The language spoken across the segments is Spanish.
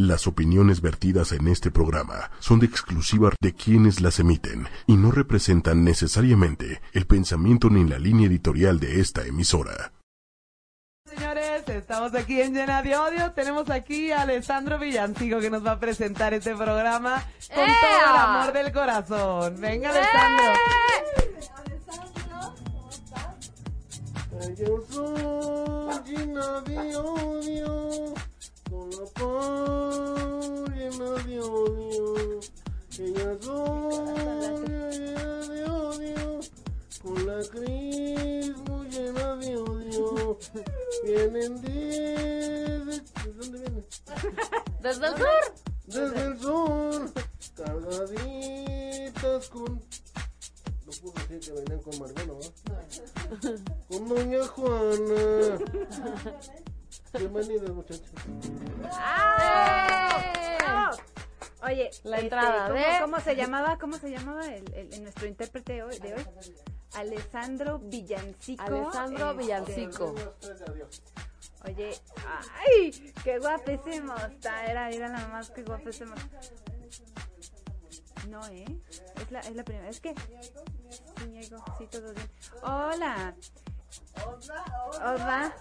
Las opiniones vertidas en este programa son de exclusiva de quienes las emiten y no representan necesariamente el pensamiento ni la línea editorial de esta emisora. Señores, estamos aquí en Llena de Odio. Tenemos aquí a Alessandro Villancico que nos va a presentar este programa con ¡Ea! todo el amor del corazón. Venga, Alessandro. Yo soy llena de odio, la paz llena de odio. Ella soy llena de odio, con la crisma llena de odio. Vienen desde... ¿De dónde vienen? Desde el sur. Desde el sur, cargaditas con... No puedo decir que venían con Margano, ¿verdad? Con Doña Juana. Bienvenidos, muchachos. ¡Ah! Oye, La este, entrada ¿cómo, de- cómo se llamaba? ¿Cómo se llamaba el, el- el- nuestro intérprete de hoy? De hoy? Alessandro Villancico. Alessandro este, Villancico. Oye, ¡ay! ¡Qué guapísimo está! Era, era nada más que guapísimo. No, ¿eh? Es la, es la primera. ¿Es que? Sí, todo bien. Hola. Hola.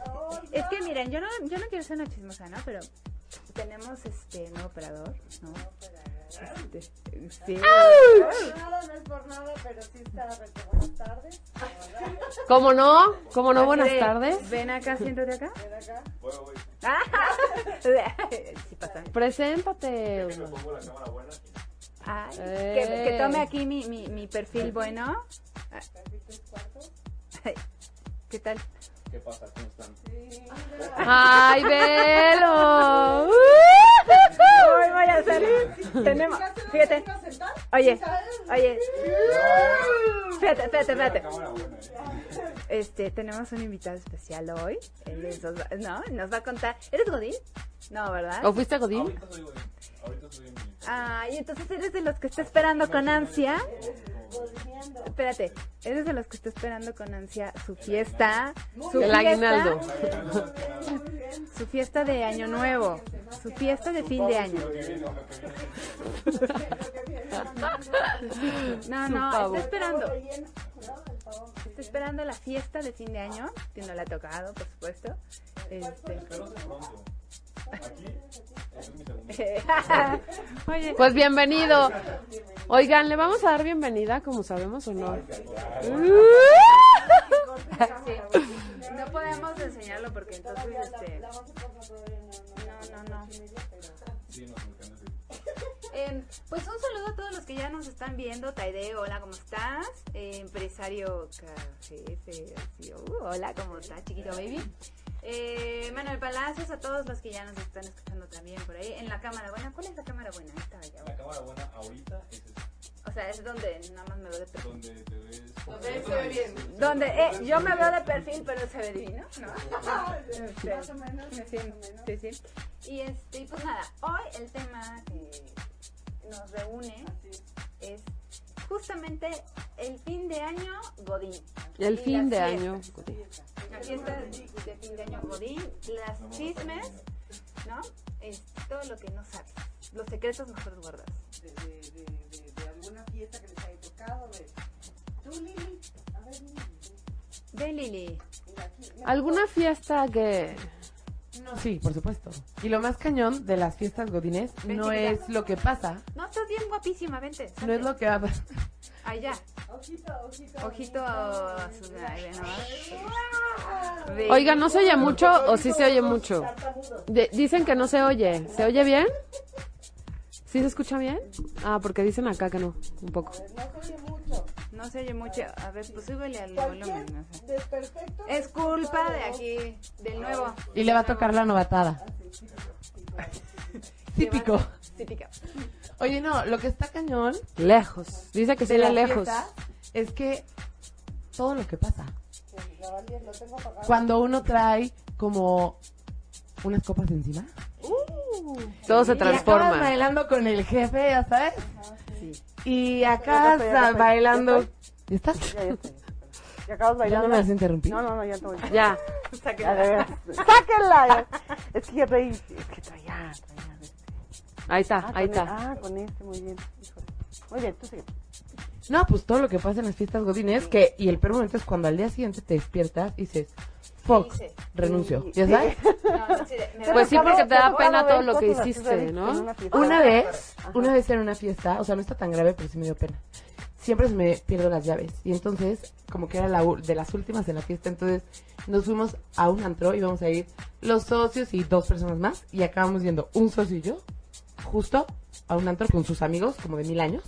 Es que miren, yo no, yo no quiero ser una chismosa, ¿no? Pero tenemos este nuevo operador, ¿no? Este, sí. Nada, no es por nada, pero sí está. Buenas tardes. ¿Cómo no? ¿Cómo no? Buenas de, tardes. Ven acá, siéntate acá. Ven acá. Ah, sí pasa. Preséntate. Ay, Eh. que, que tome aquí mi, mi, mi perfil bueno. Ah. Ay, ¿Qué tal? ¡Ay, velo! Hoy voy a salir. Tenemos, fíjate. Oye, oye. Fíjate, fíjate, fíjate. Este, tenemos un invitado especial hoy. Él es Osva- ¿no? Nos va a contar. ¿Eres Godín? No, ¿verdad? ¿O fuiste a Godín? Ah, y entonces eres de los que está esperando con ansia. Espérate, eres de los que está esperando con ansia su fiesta. Su El fiesta, aguinaldo. Su fiesta de Año Nuevo. Su fiesta de fin de año. No, no, está esperando. Está esperando la fiesta de fin de año, que no le ha tocado, por supuesto. Este... Oye, Pues bienvenido. Oigan, ¿le vamos a dar bienvenida, como sabemos o no? no podemos enseñarlo porque entonces este no no no pues un saludo a todos los que ya nos están viendo. Taide, hola, ¿cómo estás? Eh, empresario así, uh, hola, ¿cómo estás, chiquito baby? Eh, Manuel Palacios, a todos los que ya nos están escuchando también por ahí. En la cámara buena, ¿cuál es la cámara buena? Esta La cámara buena ahorita es esta, O sea, es donde nada más me veo de perfil. donde te ves. Donde se ve bien. Donde, eh, yo me veo de perfil, pero se ve divino, ¿no? Este, Más o menos. Sí, sí, sí. Y este, pues nada, hoy el tema que nos reúne es justamente el fin de año Godín. El Y fin de las año. fiestas. La fiesta de fin de año Godín, las chismes, ¿no? Es todo lo que no sabes. Los secretos mejor guardados. De, de, de, de, de alguna fiesta que les haya tocado. De... Tú, Lili. A ver, Lili. Ven, Lili. ¿Alguna fiesta que... Sí, por supuesto. Y lo más cañón de las fiestas godines Ven, no chiquita. es lo que pasa, No, estás bien guapísima, vente. no es lo que va Allá. Ojito, ojito. Ojito a su... Ay. Oiga, ¿no se oye mucho o sí se oye mucho? De- dicen que no se oye. ¿Se oye bien? ¿Sí se escucha bien? Ah, porque dicen acá que no, un poco. No se oye mucho. No se oye mucho. A ver, pues súbele al volumen. Sé. desperfecto. Es culpa de aquí, del nuevo. Y le va a tocar la novatada. Típico. Típica. Oye, no, lo que está cañón Lejos. Dice que se lejos. es que todo lo que pasa. Cuando uno trae como unas copas encima. Todo se Y acabas transforma. bailando con el jefe, ya sabes. Y acá Ya bailando. ya ¿Ya estás? Ya, ya estoy. ¿Ya acabas ¿Ya bailando? no me has interrumpido? No, no, no, ya estoy. Ya. Ya, veras. ¡Sáquenla! Es que ya traí, es que traía, traía, este, Ahí está, Ah, ahí está. e- Ah, con este, muy bien. Híjole. Muy bien, tú sigue. No, pues todo lo que pasa en las fiestas godines que y el peor momento es cuando al día siguiente te despiertas y dices, fuck, renuncio, Sí. ¿ya sabes? No, no, sí, me Pues sí, porque te da pena todo lo que hiciste, ¿no? una vez, Ajá. una vez en una fiesta, o sea, no está tan grave, pero sí me dio pena. Siempre se me pierdo las llaves. Y entonces, como que era la de las últimas en la fiesta, entonces nos fuimos a un antro, íbamos a ir los socios y dos personas más, y acabamos yendo un socio y yo, justo a un antro con sus amigos, como de mil años.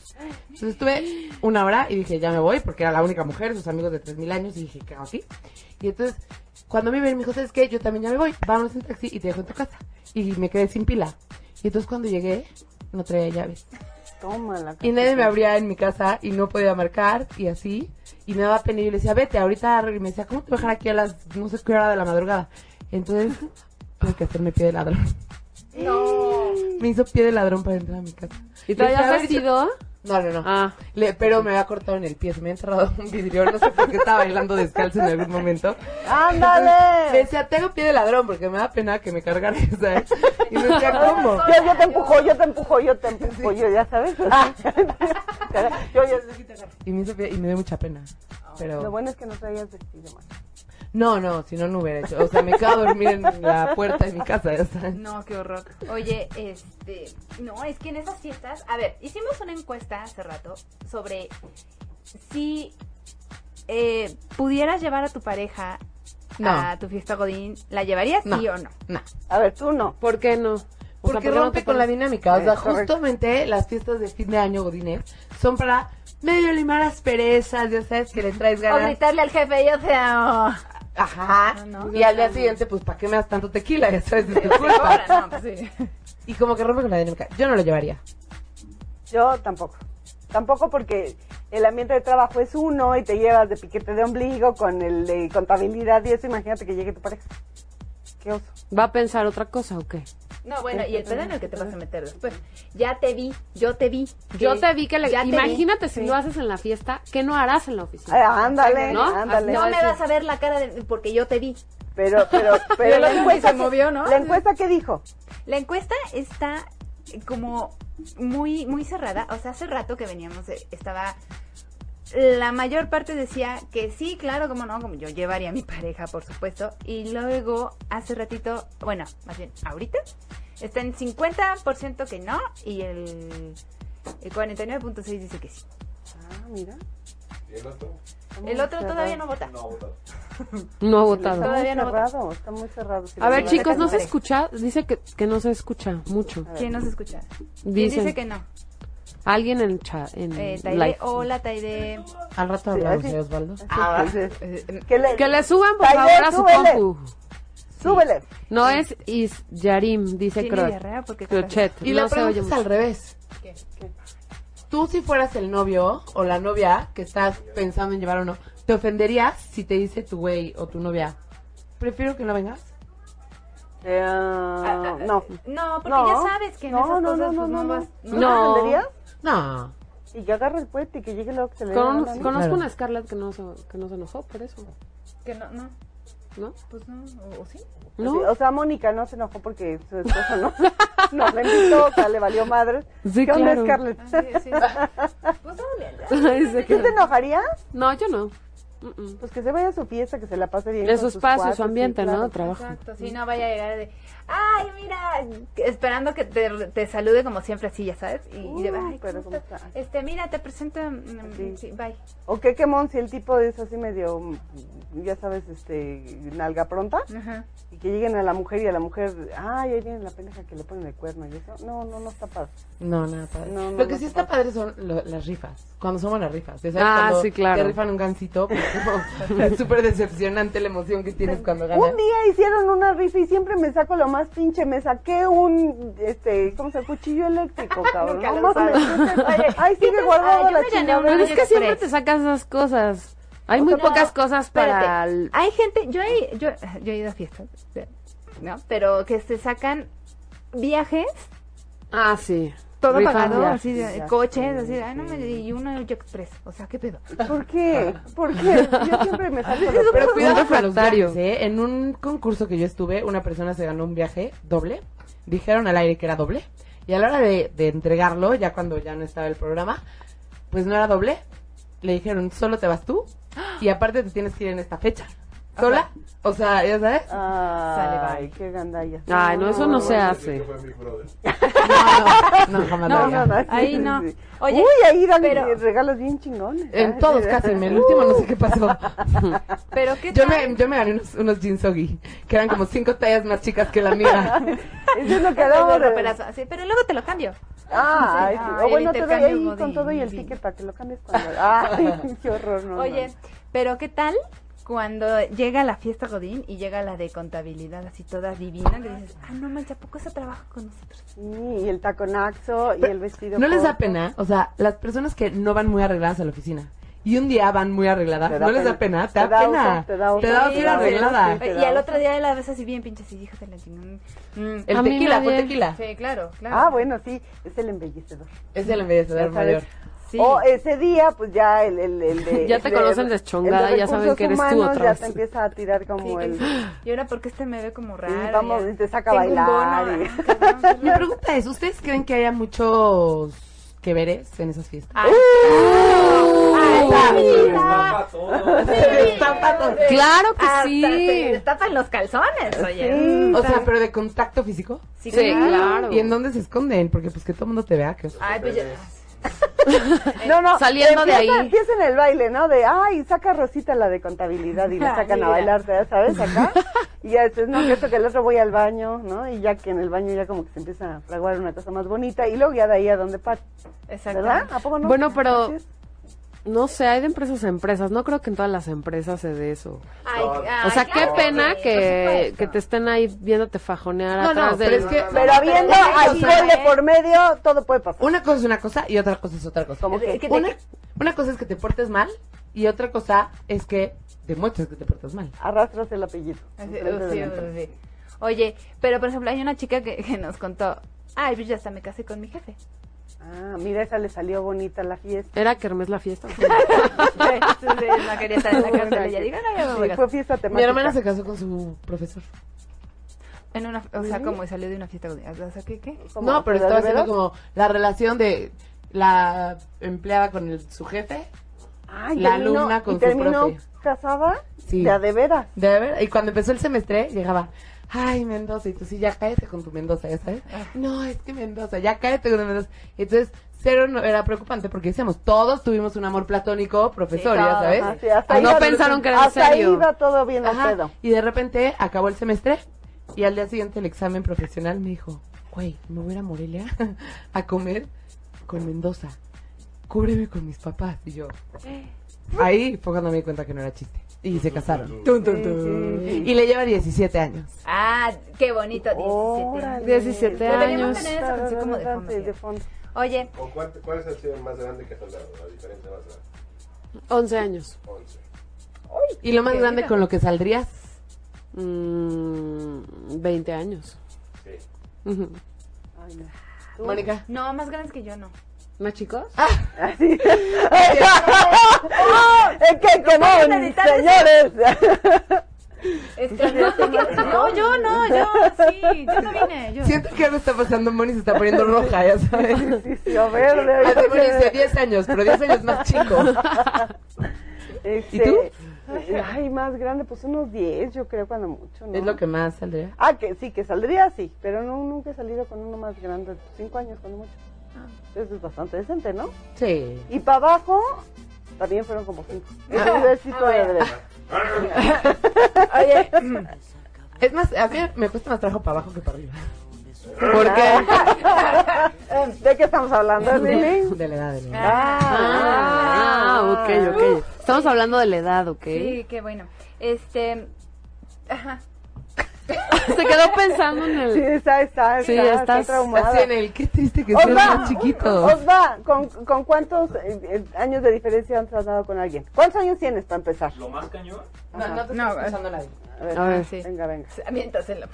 Entonces estuve una hora y dije, ya me voy, porque era la única mujer, sus amigos de tres mil años, y dije, ¿qué hago aquí? Y entonces, cuando me ven, me dijo, ¿sabes qué? Yo también ya me voy, vámonos en taxi y te dejo en tu casa. Y me quedé sin pila. Y entonces cuando llegué, no traía llaves. Tómala. Y nadie me abría en mi casa y no podía marcar y así. Y me daba pena y yo le decía, vete, ahorita. Y me decía, ¿cómo te voy a dejar aquí a las no sé qué hora de la madrugada? Entonces, tuve que hacerme pie de ladrón. No. Me hizo pie de ladrón para entrar a mi casa. ¿Y Le te decía, habías "A ver, vestido? No, no, no. Ah, Le- pero me había cortado en el pie, se me había enterrado un vidrio, no sé por qué estaba bailando descalzo en algún momento. Me ¡Ándale! decía, tengo pie de ladrón porque me da pena que me cargara, ¿sabes? Y me decía, ¿cómo? Yo, yo te empujo, yo te empujo, yo te empujo, yo, ya sabes. Ah. yo ya Y me hizo pie y me dio mucha pena. Lo Pero bueno es que no traías vestido, man. No, no, si no, no hubiera hecho. O sea, me quedo a dormir en la puerta de mi casa, ya sabes. No, qué horror. Oye, este, no, es que en esas fiestas, a ver, hicimos una encuesta hace rato sobre si eh, pudieras llevar a tu pareja No. a tu fiesta Godín, ¿la llevarías No. sí o no? No. A ver, tú no. ¿por qué no? O sea, Porque ¿por qué no rompe con la dinámica. O sea, Eh, correcto. justamente las fiestas de fin de año, Godines, son para medio limar asperezas, ya sabes, que le traes O ganas. gritarle al jefe, yo te amo. Ajá. ¿no? Y al día siguiente, pues, ¿para qué me das tanto tequila? Ya sabes, es tu culpa. Ahora, no, pues sí. Y como que rompe con la dinámica. Yo no lo llevaría. Yo tampoco. Tampoco porque el ambiente de trabajo es uno y te llevas de piquete de ombligo con el de contabilidad y eso. Imagínate que llegue tu pareja. Qué oso. ¿Va a pensar otra cosa o qué? No, bueno, y el pedo en el que te vas a meter después. Ya te vi, yo te vi. Yo te vi que le... Imagínate si Sí. lo haces en la fiesta, ¿qué no harás en la Ay, oficina? ándale, ¿No? ándale. No me vas a ver la cara de, porque yo te vi. Pero, pero, pero la encuesta, se movió, ¿no? ¿La encuesta qué dijo? La encuesta está como muy muy cerrada. O sea, hace rato que veníamos, estaba... La mayor parte decía que sí, claro, como no, como yo llevaría a mi pareja, por supuesto. Y luego, hace ratito, bueno, más bien, ahorita, está en 50% que no y el, el 49.6 dice que sí. Ah, mira. El otro todavía no vota. No ha Está votado. Todavía muy no vota. cerrado, está muy cerrado. A ver, chicos, no se escucha. Dice que, que no se escucha mucho. ¿Quién nos escucha? ¿Quién Dicen. dice que no? Alguien en el chat. En Eh, Taide, hola Taide. Al rato hablamos de Osvaldo. Ah, Sí, sí. eh, Que le, Que le suban, por Taide, favor, a su súbele. compu. Súbele. No es Is Yarim, dice ¿Tiene Cro- diarrea? Porque Crochet. Y no la se pregunta oye es mucho. al revés. ¿Qué? Tú si fueras el novio o la novia que estás pensando en llevar o no, ¿te ofenderías si te dice tu güey o tu novia? Prefiero que no vengas. Eh, Ah, no. No, porque No. ya sabes que en No, esas no, cosas no, pues, no, no, no. vas. ¿No, No. te entenderías? No. Y que agarre el puente y que llegue luego que se le Con- conozco Claro. una Scarlett que no, se, que no se enojó por eso. Que no, no, ¿No? pues no, o, o sí. ¿No? O sea, Mónica no se enojó porque su esposo no, no la invitó, o sea, le valió madre. Sí, ¿Qué onda, claro. Scarlett? Ah, sí, sí, sí. Pues ¿Sí te enojarías? No, yo no. Mm-mm. Pues que se vaya a su fiesta, que se la pase bien. En con su sus espacio, su sí, ambiente, claro. ¿no? Trabajo. Exacto, sí, no vaya a llegar de, ay, mira, esperando que te, te salude como siempre así, ya sabes, y, y de, Uh, ay, pero ¿cómo está? Este, mira, te presento, mm, Sí. sí, bye. O qué quemón si el tipo es así medio, mm, ya sabes, este, nalga pronta. Ajá. Y que lleguen a la mujer y a la mujer, ay, ahí viene la pendeja que le ponen el cuerno y eso. No, no, no está padre. No, nada padre. No, no, Lo que no sí está padre son lo- las rifas. Cuando son buenas rifas. ¿Ya sabes? Ah, Cuando sí, claro. Te rifan un gancito. pues, es súper decepcionante la emoción que tienes cuando ganas. Un día hicieron una rifa y siempre me saco lo más pinche. Me saqué un, este, ¿cómo se llama? Cuchillo eléctrico, cabrón. No sigue. Ah, la chingada. Pero es que siempre te sacas esas cosas. Hay muy pocas cosas para... el- Hay gente, yo he, yo, yo he ido a fiestas, ¿no? Pero que se sacan viajes, Ah, sí. Todo pagado, así de coches, así de, ay, no me, y uno Yo Express, o sea, ¿qué pedo? ¿Por qué? ¿Por qué? Yo siempre me saco lo Pero cuidado los viajes, ¿eh? En un concurso que yo estuve, una persona se ganó un viaje doble. Dijeron al aire que era doble. Y a la hora de, de entregarlo, ya cuando ya no estaba el programa, pues no era doble. Le dijeron, solo te vas tú. Y aparte te tienes que ir en esta fecha. ¿Sola? O sea, ya sabes. Ay, qué gandalla. Ay, no, eso no se hace. No, no, jamás No. No, no, sí, Ahí sí, no. sí. Oye, Uy, ahí dan pero- regalos bien chingones. En Ay, todos sí. casi, en el último no sé qué pasó. pero qué Yo tal? me, yo me gané unos, unos jeans Oggy, que eran como cinco tallas más chicas que la mía. Eso es lo que Pero hablamos de... roperazo, así, pero luego te lo cambio. Ah, Sí, ay, sí. o bueno, te doy ahí con todo y el ticket para que lo cambies cuando... Ay, qué horror, no. Oye, no. pero ¿qué tal cuando llega la fiesta Godín y llega la de contabilidad así toda divina? Que dices, ah, no manches, ¿a poco ese trabaja con nosotros? Sí, y el taconazo y el vestido ¿No les da pena? O sea, las personas que no van muy arregladas a la oficina y un día van muy arregladas, ¿no les da pena. Te da Te da pena. te da oso. Te da Sí, arreglada. sí, Y al otro día la ves así bien pinches y hijas de la chingada. Mm. El A tequila, dio- tequila. Sí, claro, claro. Ah, bueno, sí, es el embellecedor. Es el embellecedor sabes. Sí. O ese día, pues ya el, el, el de... Ya te el conocen deschongada, ya saben que eres tú otra Ya te empieza a tirar como Sí, el... Y ahora porque este me ve como raro. Sí, vamos, y te saca a bailar. bono, y- ah, Mi pregunta es, ¿ustedes creen que haya muchos que veres en esas fiestas? Ay, todo. Destapa todo. Claro que hasta sí. se destapan los calzones, oye. Sí, O sea, pero de contacto físico. Sí, Sí, claro. ¿Y en dónde se esconden? Porque pues que todo el mundo te vea. Que... Ay, pues ya. No, no, Saliendo de ahí. Empieza en el baile, ¿no? De, ay, saca Rosita la de contabilidad y la Ah, sacan a bailar, ¿ya ¿sabes? Acá. Y ya después, no, que esto que el otro voy al baño, ¿no? Y ya que en el baño ya como que se empieza a fraguar una cosa más bonita y luego ya de ahí a donde par. Exacto. ¿Verdad? ¿A poco no? Bueno, pero-. No sé, hay de empresas a empresas. No creo que en todas las empresas se dé eso. Ay, ay, O sea, qué claro pena sí, que, que te estén ahí viéndote fajonear No, no, atrás pero es que Pero habiendo alcohol de por medio, todo puede pasar. una cosa es una cosa y otra cosa es otra cosa. Es que te- Una, una cosa es que te portes mal y otra cosa es que demuestres que te portas mal. Arrastras el apellido. De sí, empresa. sí. Oye, pero por ejemplo, hay una chica que, que nos contó, ay, pues ya hasta me casé con mi jefe. Ah, mira, esa le salió bonita la fiesta. Era Kermés la fiesta. Sí, sí, sí, no quería estar en la cárcel. Ella digo, no, ya me voy Sí, a fue fiesta Mi temática. hermana se casó con su profesor. En una, o sea, como salió de una fiesta. O sea, ¿qué? qué? No, pero ¿De estaba haciendo veras? como la relación de la empleada con el, su jefe. Ay, la terminó- alumna con ¿y su terminó profe. casada? Sí. De a de veras. De ver, y cuando empezó el semestre, llegaba, ay, Mendoza, y tú sí, ya cállate con tu Mendoza, ¿ya sabes? No, es que Mendoza, ya cállate con tu Mendoza. Entonces, cero no, era preocupante porque decíamos, todos tuvimos un amor platónico, profesor, Sí, ya sabes. Ajá, sí, hasta Ah, no iba- pensaron que era hasta serio. iba todo bien al Ajá, pedo. y de repente acabó el semestre y al día siguiente el examen profesional me dijo, güey, me voy a ir a Morelia a comer con Mendoza. Cúbreme con mis papás. Y yo, ahí fue cuando me di cuenta que no era chiste. Y se casaron. Tun, tun, tun. Y le lleva 17 años. Ah, qué bonito, 17 Órale. años. 17 Deberíamos años. tener esa canción como de fondo. Sí, de fondo. Oye, ¿Con cuál, cuál es el acción más grande que has dado? La diferencia más grande. 11 años. 11. ¿Y lo más Qué grande bonito. con lo que saldrías? Mm, 20 años. Sí. Ujú. Ay, no. ¿Tú? Mónica. no, más grandes que yo no. ¿No, chicos? Así. es que eso. señores. Es que no, no, yo no, yo sí, yo no vine, yo. Siento que algo está pasando, Moni se está poniendo roja, ya sabes. Sí, sí, a ver, de Así Moni dice 10 años, pero 10 años más chico. Este, ¿Y tú? Ay, más grande, pues unos 10, yo creo, cuando mucho, ¿no? Es lo que más saldría. Ah, que sí, que saldría, sí, pero no, nunca he salido con uno más grande, 5 años, cuando mucho. Eso es bastante decente, ¿no? Sí. Y para abajo, también fueron como 5. Ah, sí todavía de- Oye, Es más, a mí me cuesta más trabajo para abajo que para arriba. ¿Por qué? ¿De qué estamos hablando, Lili? De la edad, de la edad. Ah, ok, ok. Estamos hablando de la edad, ¿ok? sí, qué bueno. Este, ajá. Se quedó pensando en Sí, el... está, está, Sí, está, estás está en el, qué triste que seas más chiquito. Osva, ¿con, ¿con cuántos eh, eh, años de diferencia han tratado con alguien? ¿Cuántos años tienes para empezar? Lo más cañón, No, no te No, está escuchando nadie. A ver, A ver. Sí. venga, venga. Mientras en la...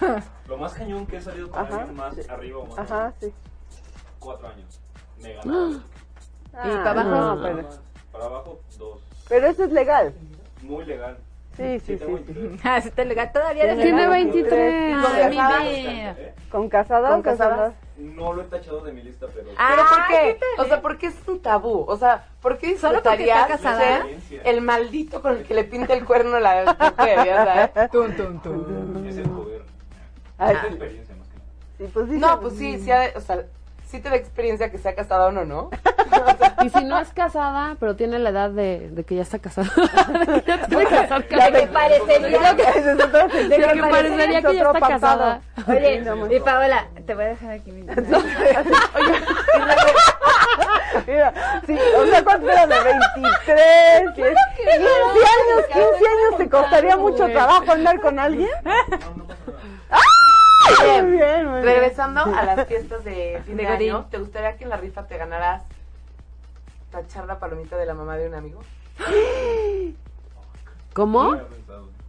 lo más cañón que he salido con Ajá, alguien más sí. arriba o más Ajá, sí. cuatro años. Me ganaron. Ah, para abajo? no. Para abajo, dos. pero eso es legal. Muy legal. Sí, sí, sí. sí. 23. Ah, sí, te legal, todavía Tiene legal. 23. ¿Con casada? vida. ¿Con casada ¿Con o casada? No lo he tachado de mi lista, pero. Ah, ¿Pero por qué? ¿qué tal, O sea? ¿por qué es un tabú? O sea, ¿por qué ¿Solo porque disfrutarías casada? el maldito con el que le pinta el cuerno a la mujer, ya sabes? Tum, tum, tum. Es el poder. Es la sí. experiencia más que nada. Sí, pues sí. No, pues sí, sí, ha de- o sea, sí te da experiencia que sea casada o no, ¿no? Y si no es casada, pero tiene la edad de, de que ya está casada. De que La parecería Ese es otro De que parecería Es que ya otro está casada. Oye, no, y Paola, te voy a dejar aquí mi Mira, sí, o sea, ¿cuánto era de 23? 15 años, 15 años, ¿te costaría mucho trabajo andar con alguien? Bien, Muy bien, muy bien. Regresando a las fiestas de fin de, De año, ¿te gustaría que en la rifa te ganaras tachar la palomita de la mamá de un amigo? ¿Cómo?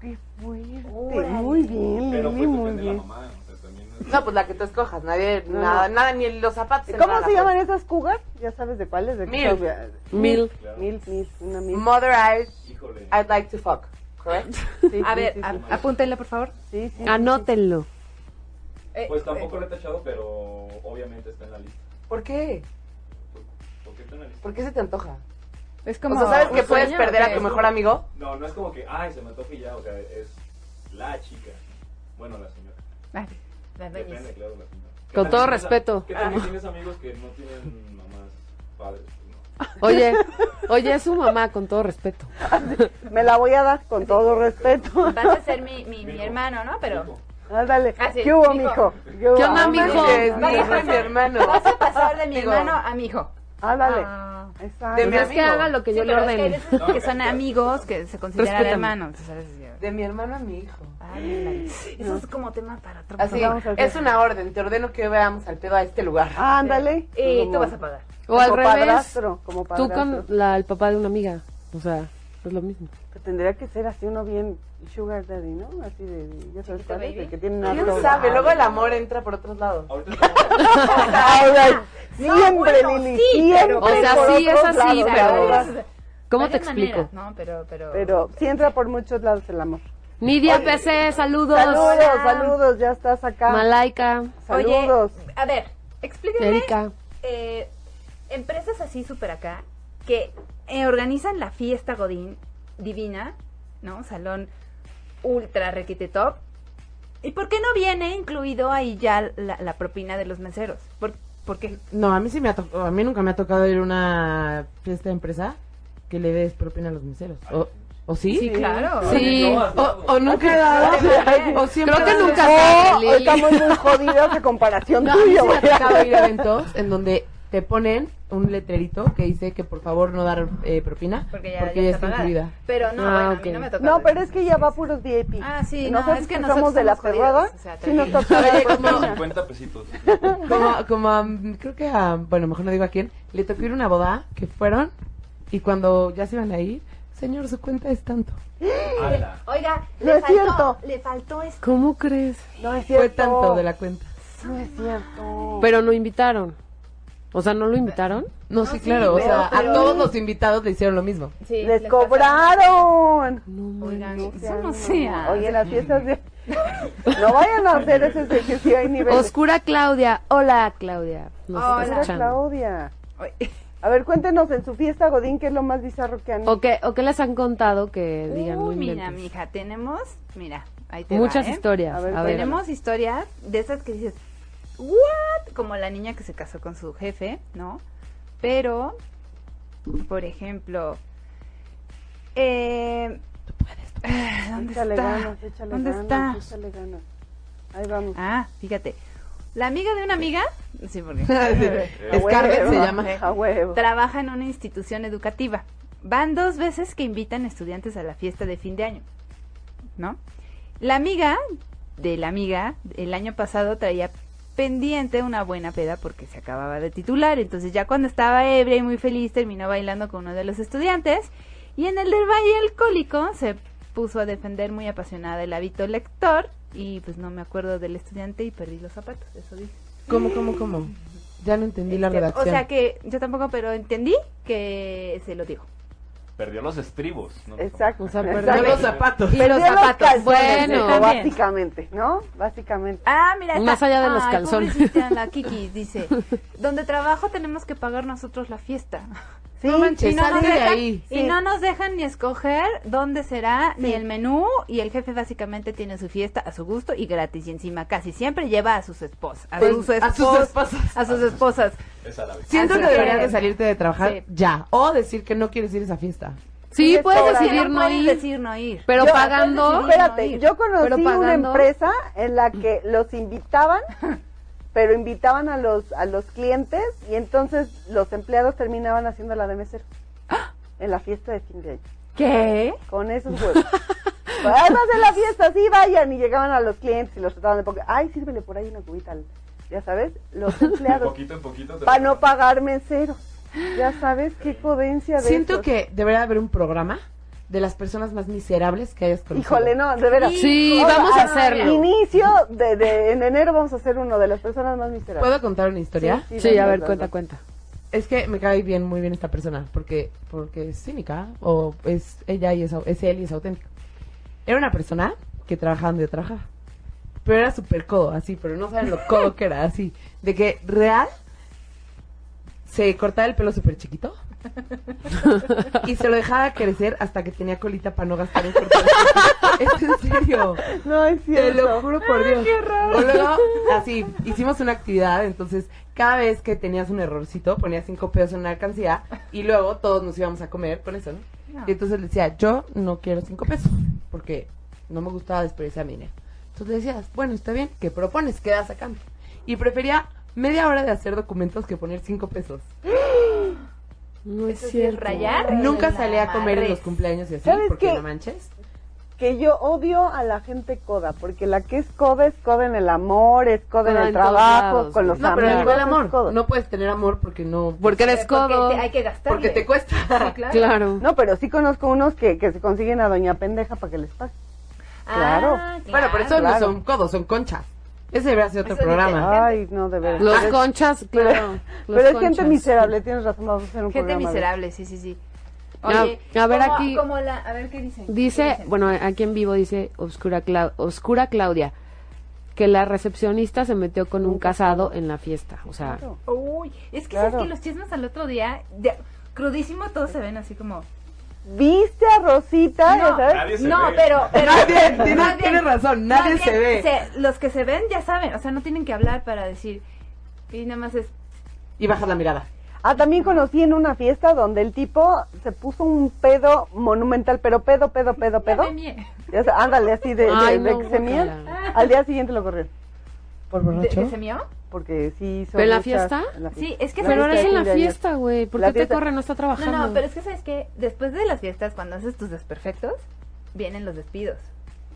Qué fuerte. Muy bien, Pero Lili, pues muy la bien. mamá. O sea, también es- No, pues la que tú escojas, nadie, No, nada, no. nada, ni los zapatos. ¿Cómo se llaman pues. esas cugas? ¿Ya sabes de cuáles? ¿De qué Mil. Mil. Claro. Mil, mil, una mil. Mother I'd, Híjole. I'd like to fuck, correct? Sí, A sí, ver, sí, a- sí. apúntenle, por favor. Sí, sí, sí, Anótenlo. Eh, Pues tampoco lo he tachado, pero obviamente está en la lista. ¿Por qué? ¿Por qué está en la lista? ¿Por qué se te antoja? Es O como... sea, ¿sabes que ¿un puedes perder o a tu mejor amigo? No, no es como que, ay, se me antoja y ya. O sea, es la chica. Bueno, la señora. Ay, la Depende, claro, la señora. ¿Qué Con todo tienes respeto. ¿Qué tal si tienes amigos que no tienen mamás, padres? No. Oye, oye, es su mamá, con todo respeto. Me la voy a dar con todo respeto. Vas a ser mi, mi, mi hermano, ¿no? Pero... Ándale. Ah, sí, ¿Qué hubo, mijo. ¿Qué hubo? ¿Qué onda, Ándale. mijo? Es mi hijo y mi hermano. Vas a pasar de mi hermano a mi hijo. Ándale. Ah. Exacto. De mi Pues es que amigo. haga lo que Sí, yo le pero es que hay ordene. veces que son amigos que se consideran Respétame. hermanos. ¿sabes? De mi hermano a mi hijo. Ay, la- Eso es como tema para otro Así, es una orden, te ordeno que veamos al pedo a este lugar. Ándale. Y Como- tú vas a pagar. O al revés, padrastro, como tú padrastro. con la, el papá de una amiga. O sea, es lo mismo. Pero Tendría que ser así uno bien sugar daddy, ¿no? Así de, de- ya sabes Chiquito cuál es, baby. el que tiene una ¿Quién sabe? Luego el amor entra por otros lados. Siempre, bueno, Lili, sí, siempre pero- O sea, por sí es así, lados, pero-. ¿Cómo te explico? ¿no? Pero, pero... Pero sí entra por muchos lados el amor. Nidia PC, saludos. Saludos, saludos, ya estás acá. Malaika, Saludos. Oye, a ver, explíquenme Erika. eh, empresas así súper acá que eh, organizan la fiesta Godín divina, ¿no? Salón ultra requete top. ¿Y por qué no viene incluido ahí ya la, la propina de los meseros? ¿Por, por qué? No, a mí sí me ha tocado, a mí nunca me ha tocado ir a una fiesta de empresa que le des propina a los meseros. ¿O, ¿o sí? Sí, claro. Sí. No, O, o nunca he dado. o siempre Creo que he dado- nunca Lili. estamos muy jodidos a comparación No, a mí sí tuya. me ha tocado ir a eventos en donde te ponen un letrerito que dice que por favor no dar eh, propina Porque ya, porque ya está pagada. incluida. Pero no, Ah, bueno, a ok. mí no me toca. No, pero es que ya va puros VIP. Ah, sí, no, nosotros es que que nosotros somos de la perrada, o sea, sí nos toca Oye, como- propina. 50 pesitos. Como, como a- creo que a, bueno, mejor no digo a quién, le tocó ir a una boda que fueron y cuando ya se iban a ir, señor, su cuenta es tanto. Ala. Oiga, No le es faltó, cierto. le faltó esto. ¿Cómo crees? No es Fue cierto. tanto de la cuenta. No es cierto. Pero no invitaron. O sea, ¿no lo invitaron? No, sí, sí, claro, pero- o sea, pero- a todos los invitados le hicieron lo mismo. Sí, Les les cobraron. No, Oigan, No eso no sea. Oye, las fiestas de... No vayan a hacer ese sí hay niveles. Oscura Claudia. Hola, Claudia. Nos Hola, escuchando. Claudia. A ver, cuéntenos en su fiesta Godín qué es lo más bizarro que han ¿O qué, ¿O qué les han contado que digan Uy, mira, mija, tenemos, mira, ahí te Muchas va, ¿eh? historias. A ver, A ver, Tenemos historias de esas que dices, ¿what? Como la niña que se casó con su jefe, ¿no? Pero, por ejemplo, eh, ah, ¿dónde Échale está? ganas, échale ¿Dónde ganas, está? échale ganas. Ahí vamos. Ah, fíjate. La amiga de una amiga, sí, porque Scarlett se huevo, llama. Trabaja en una institución educativa. Van dos veces que invitan estudiantes a la fiesta de fin de año, ¿no? La amiga de la amiga el año pasado traía pendiente una buena peda porque se acababa de titular, entonces ya cuando estaba ebria y muy feliz terminó bailando con uno de los estudiantes y en el del valle alcohólico se puso a defender muy apasionada el hábito lector y pues no me acuerdo del estudiante y perdí los zapatos, eso dice. ¿Cómo, cómo, cómo? Ya no entendí la Este, redacción. O sea que yo tampoco, pero entendí que se lo dijo. Perdió los estribos. ¿no? Exacto. O sea, exacto. perdió los zapatos. Y Perdió los zapatos. calzones, Bueno. dijo, básicamente, ¿no? Básicamente. Ah, mira. Más está- allá de los Ay, calzones. la Kiki dice, donde trabajo tenemos que pagar nosotros la fiesta. Sí, No manches, Y no, nos sale de dejan, ahí. y Sí. no nos dejan ni escoger dónde será, ni el menú, y el jefe básicamente tiene su fiesta a su gusto y gratis, y encima casi siempre lleva a sus esposas. A, Pues, sus, a sus espos- esposas. A sus esposas. Siento Así que deberías de salirte de trabajar Sí. ya. O decir que no quieres ir a esa fiesta. Sí, puedes ahora. decidir no puedes ir, decir no ir. pero Yo- pagando. Espérate, no ir. yo conocí Pero una pagando. empresa en la que los invitaban, pero invitaban a los a los clientes y entonces los empleados terminaban haciendo la de mesero en la fiesta de fin de año. ¿Qué? Con esos huevos. Además de la fiesta, sí, vayan. Y llegaban a los clientes y los trataban de poco. Ay, sírvele por ahí una cubita. al-". Ya sabes, los empleados. poquito en poquito. te Para no pagar meseros. Ya sabes qué codencia de Siento esos. que debería haber un programa de las personas más miserables que hayas conocido. Híjole, no, de veras. Sí, vamos a hacerlo. Inicio de, de- en enero vamos a hacer uno de las personas más miserables. ¿Puedo contar una historia? Sí, Sí, a ver, cuenta, cuenta. Es que me cae bien, muy bien esta persona, porque, porque es cínica, o es ella y es, es él y es auténtico. Era una persona que trabajaba donde yo trabajaba. Pero era súper codo, así, pero no saben lo codo que era, así. De que real se cortaba el pelo súper chiquito y se lo dejaba crecer hasta que tenía colita para no gastar en cortar. Es en serio. No, es Te cierto. lo juro por Dios. O luego, así, hicimos una actividad, entonces cada vez que tenías un errorcito, ponías cinco pesos en una alcancía y luego todos nos íbamos a comer con eso, ¿no? No. Y entonces le decía, yo no quiero cinco pesos, porque no me gustaba desperdiciar mi dinero. Entonces decías, bueno, está bien, ¿qué propones? ¿Qué das a cambio? Y prefería media hora de hacer documentos que poner cinco pesos. No es sí cierto. rayar. Nunca salí a comer en los cumpleaños y así, ¿Sabes porque qué? no manches. Que yo odio a la gente coda, porque la que es coda es coda en el amor, es coda en el trabajo, lados, con los No, pero amigos. digo el es amor. coda. No puedes tener amor porque no... Porque eres Porque codo. te- hay que gastar. porque te cuesta. claro. Claro. No, pero sí conozco unos que, que se consiguen a doña pendeja para que les pague. Claro. Ah, Bueno, pero eso Claro. no son codos, son conchas. Ese debería ser otro Eso programa. Ay, no, de veras. Los conchas, pero, claro. los pero es gente miserable, tienes razón, vamos a hacer un Gente programa de- miserable, sí, sí, sí. A- Oye, a ver como- aquí. como la, a ver qué dicen. Dice, ¿Qué dicen? bueno, aquí en vivo dice Oscura, Clau- Oscura Claudia, que la recepcionista se metió con un casado en la fiesta. O sea, Claro. Uy, es que Claro. sabes que los chismes al otro día, de- crudísimo, todos se ven así como. ¿Viste a Rosita? No, ya sabes? Nadie se no, ve. pero, pero Nadie, tienes razón, nadie se ve. se- los que se ven ya saben, o sea, no tienen que hablar para decir. Y nada más es. Y bajas la mirada. Ah, también conocí en una fiesta donde el tipo se puso un pedo monumental, pero pedo, pedo, pedo, pedo. Ya ándale, así de, de, Ay, de no, que se mía. Al día siguiente lo corrieron. ¿Por ¿De, borracho? de se mió? Porque sí hizo ¿Pero en la fiesta? en la Sí, es que pero ahora es en la fiesta, güey. ¿Por La qué te corre? No está No, trabajando. no, pero es que sabes que después de las fiestas, cuando haces tus desperfectos, vienen los despidos.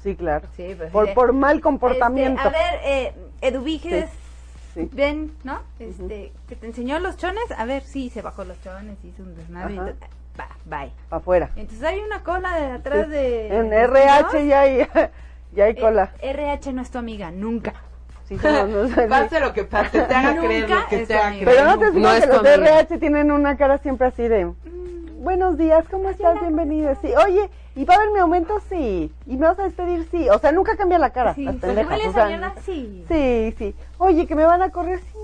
Sí, claro. Sí, pues. Por, sí. por mal comportamiento. Este, a ver, eh, Eduviges, Sí. ven, ¿no? Este, que te enseñó los chones, a ver, sí, se bajó los chones, hizo un desmadre. y Ajá. todo. Va, bye. Afuera. Entonces hay una cola de atrás Sí. de. En RH despidos. ya hay, ya hay Eh, cola. RH no es tu amiga, nunca. Sí, somos nosotros. Pase lo que pase, te haga creer lo Nunca que te haga creer. Pero no te No fijas es que los de amiga. RH tienen una cara siempre así de buenos días, ¿cómo estás? Bienvenido. Sí, oye, ¿y va a haber mi aumento? Sí. ¿Y me vas a despedir? Sí. O sea, nunca cambia la cara. Sí, las pendejas. o sea, sí. Sí, sí. Oye, que me van a correr, sí.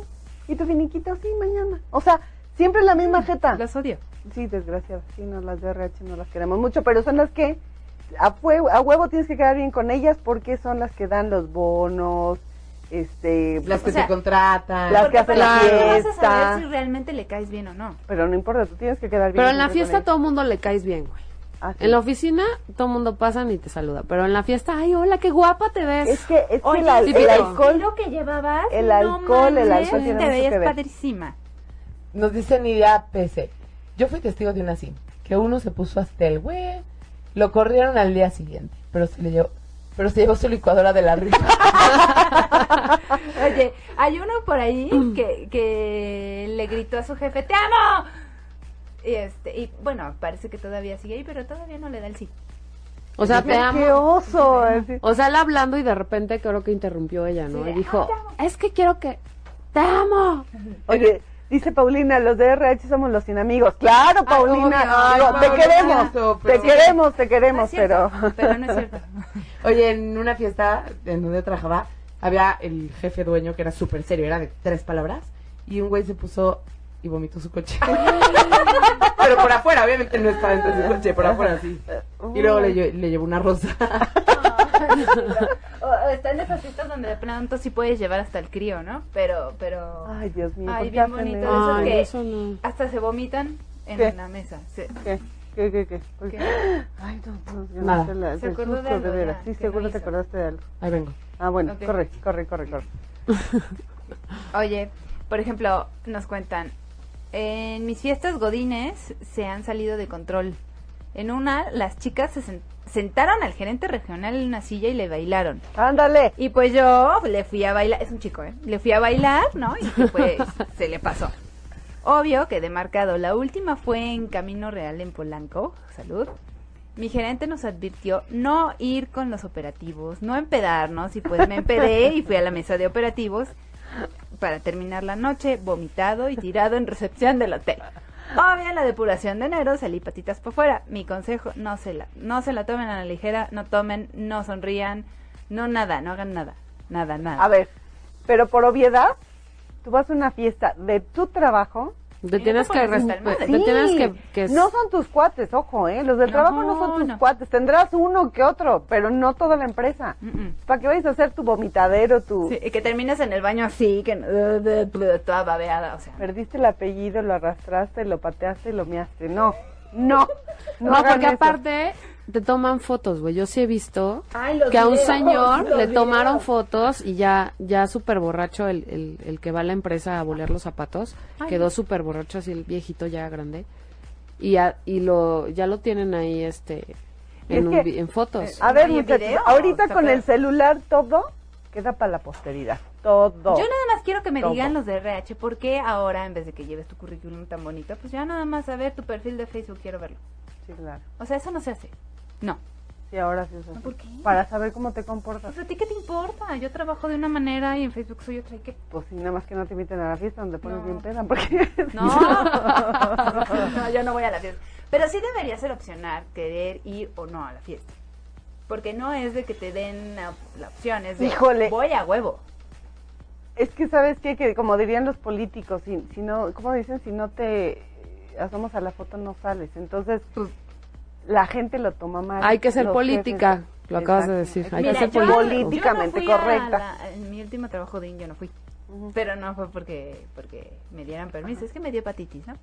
¿Y tu finiquito? Sí, mañana. O sea, siempre la misma jeta. Los odio. Sí, desgraciadas. Sí, no, las de RH no las queremos mucho, pero son las que a, fue- a huevo tienes que quedar bien con ellas porque son las que dan los bonos, este... Las que O sea, te contratan. Las que hacen la no vas a fiesta. saber si realmente le caes bien o no. Pero no importa, tú tienes que quedar bien. Pero en la fiesta todo mundo le caes bien, güey. Ah, sí. En la oficina todo mundo pasa y te saluda. Pero en la fiesta, ay, hola, qué guapa te ves. Es que, es Oye, el, sí, el alcohol... lo que llevabas, el no alcohol, el manches, alcohol tiene te veías padrísima. Nos dice Nidia PC. Yo fui testigo de una así, que uno se puso hasta el güey, lo corrieron al día siguiente, pero se le llevó, pero se llevó su licuadora de la risa. Oye, hay uno por ahí que, que le gritó a su jefe, ¡te amo! Y este, y bueno, parece que todavía sigue ahí, pero todavía no le da el sí. o sea, te ¡Qué amo. oso! así. O sea, él hablando y de repente creo que interrumpió ella, ¿no? Sí, Y dijo, "Ah, te amo". es que quiero que... ¡Te amo! Oye, Dice Paulina, los de RH somos los sin amigos. Claro, Paulina. te Paulina, queremos, eso, te queremos, te queremos, es cierto, pero... pero no es cierto. Oye, en una fiesta en donde trabajaba, había el jefe dueño que era súper serio, era de tres palabras, y un güey se puso y vomitó su coche. Pero por afuera, obviamente no estaba dentro de su coche, por afuera sí. Y luego le, le llevó una rosa. O, o están esas fiestas donde de pronto sí puedes llevar hasta el crío, ¿no? Pero, pero... Ay, Dios mío, Ay, ¿por qué bien bonito. eso? Ay, que- eso no. Hasta se vomitan en ¿Qué? la mesa. ¿Qué? ¿Qué, qué, qué? ¿Por ¿Qué? qué? Ay, no, no, yo no Nada. sé la- Se del acordó de susto, algo de veras. ya, Sí, seguro no te acordaste de algo. Ahí vengo. Ah, bueno, Ok. corre, corre, corre, corre. Oye, por ejemplo, nos cuentan, en mis fiestas godines se han salido de control. En una, las chicas se sen- sentaron al gerente regional en una silla y le bailaron. Ándale. Y pues yo le fui a bailar, es un chico, ¿eh? Le fui a bailar, ¿no? Y pues se le pasó. Obvio que demarcado. La última fue en Camino Real en Polanco. Salud. Mi gerente nos advirtió no ir con los operativos, no empedarnos. Y pues me empedé y fui a la mesa de operativos para terminar la noche vomitado y tirado en recepción del hotel. Obvio, la depuración de enero salí patitas por fuera. Mi consejo, no se la, no se la tomen a la ligera, no tomen, no sonrían, no nada, no hagan nada, nada, nada. A ver, pero por obviedad, tú vas a una fiesta de tu trabajo. Te no tienes te que, pones respe- hasta el madre. te tienes que, que no son tus cuates, ojo, ¿eh? Los del No, trabajo no son tus no. cuates. Tendrás uno que otro, pero no toda la empresa. Mm, mm. Para que vayas a hacer tu vomitadero, tu... Sí, y que termines en el baño así, que uh, toda babeada, o sea. Perdiste el apellido, lo arrastraste, lo pateaste y lo measte. No, no. No, No, porque eso. aparte te toman fotos, güey. Yo sí he visto Ay, que a un videos, señor le tomaron videos. fotos y ya ya súper borracho el, el, el que va a la empresa a bolear los zapatos. Ay. Quedó súper borracho así el viejito ya grande. Y, a- y lo ya lo tienen ahí este en, un que- en fotos. A ver, ¿Y en muchachos, video? ahorita con el celular todo queda para la posteridad. Todo. Yo nada más quiero que me Todo. digan los de RH, ¿por qué ahora, en vez de que lleves tu currículum tan bonito, pues ya nada más a ver tu perfil de Facebook, quiero verlo? Sí, claro. O sea, eso no se hace. No. Sí, ahora sí es así. ¿Por qué? Para saber cómo te comportas. Pues a ti qué te importa? Yo trabajo de una manera y en Facebook soy otra. ¿Y qué? Pues sí, nada más que no te inviten a la fiesta donde pones No. bien peda, porque... No. no, yo no voy a la fiesta. Pero sí debería ser opcional querer ir o no a la fiesta. Porque no es de que te den la, la opción, es de Híjole. voy a huevo. Es que, ¿sabes qué? Que como dirían los políticos, si, si no, ¿cómo dicen? Si no te asomas a la foto no sales. Entonces, pues, la gente lo toma mal. Hay que ser política, jefes. lo acabas de decir. Hay Mira, que ser yo-. Políticamente yo no fui a correcta. la- en mi último trabajo de yo no fui. Pero no fue porque porque me dieran permiso. Es que me dio hepatitis, ¿no?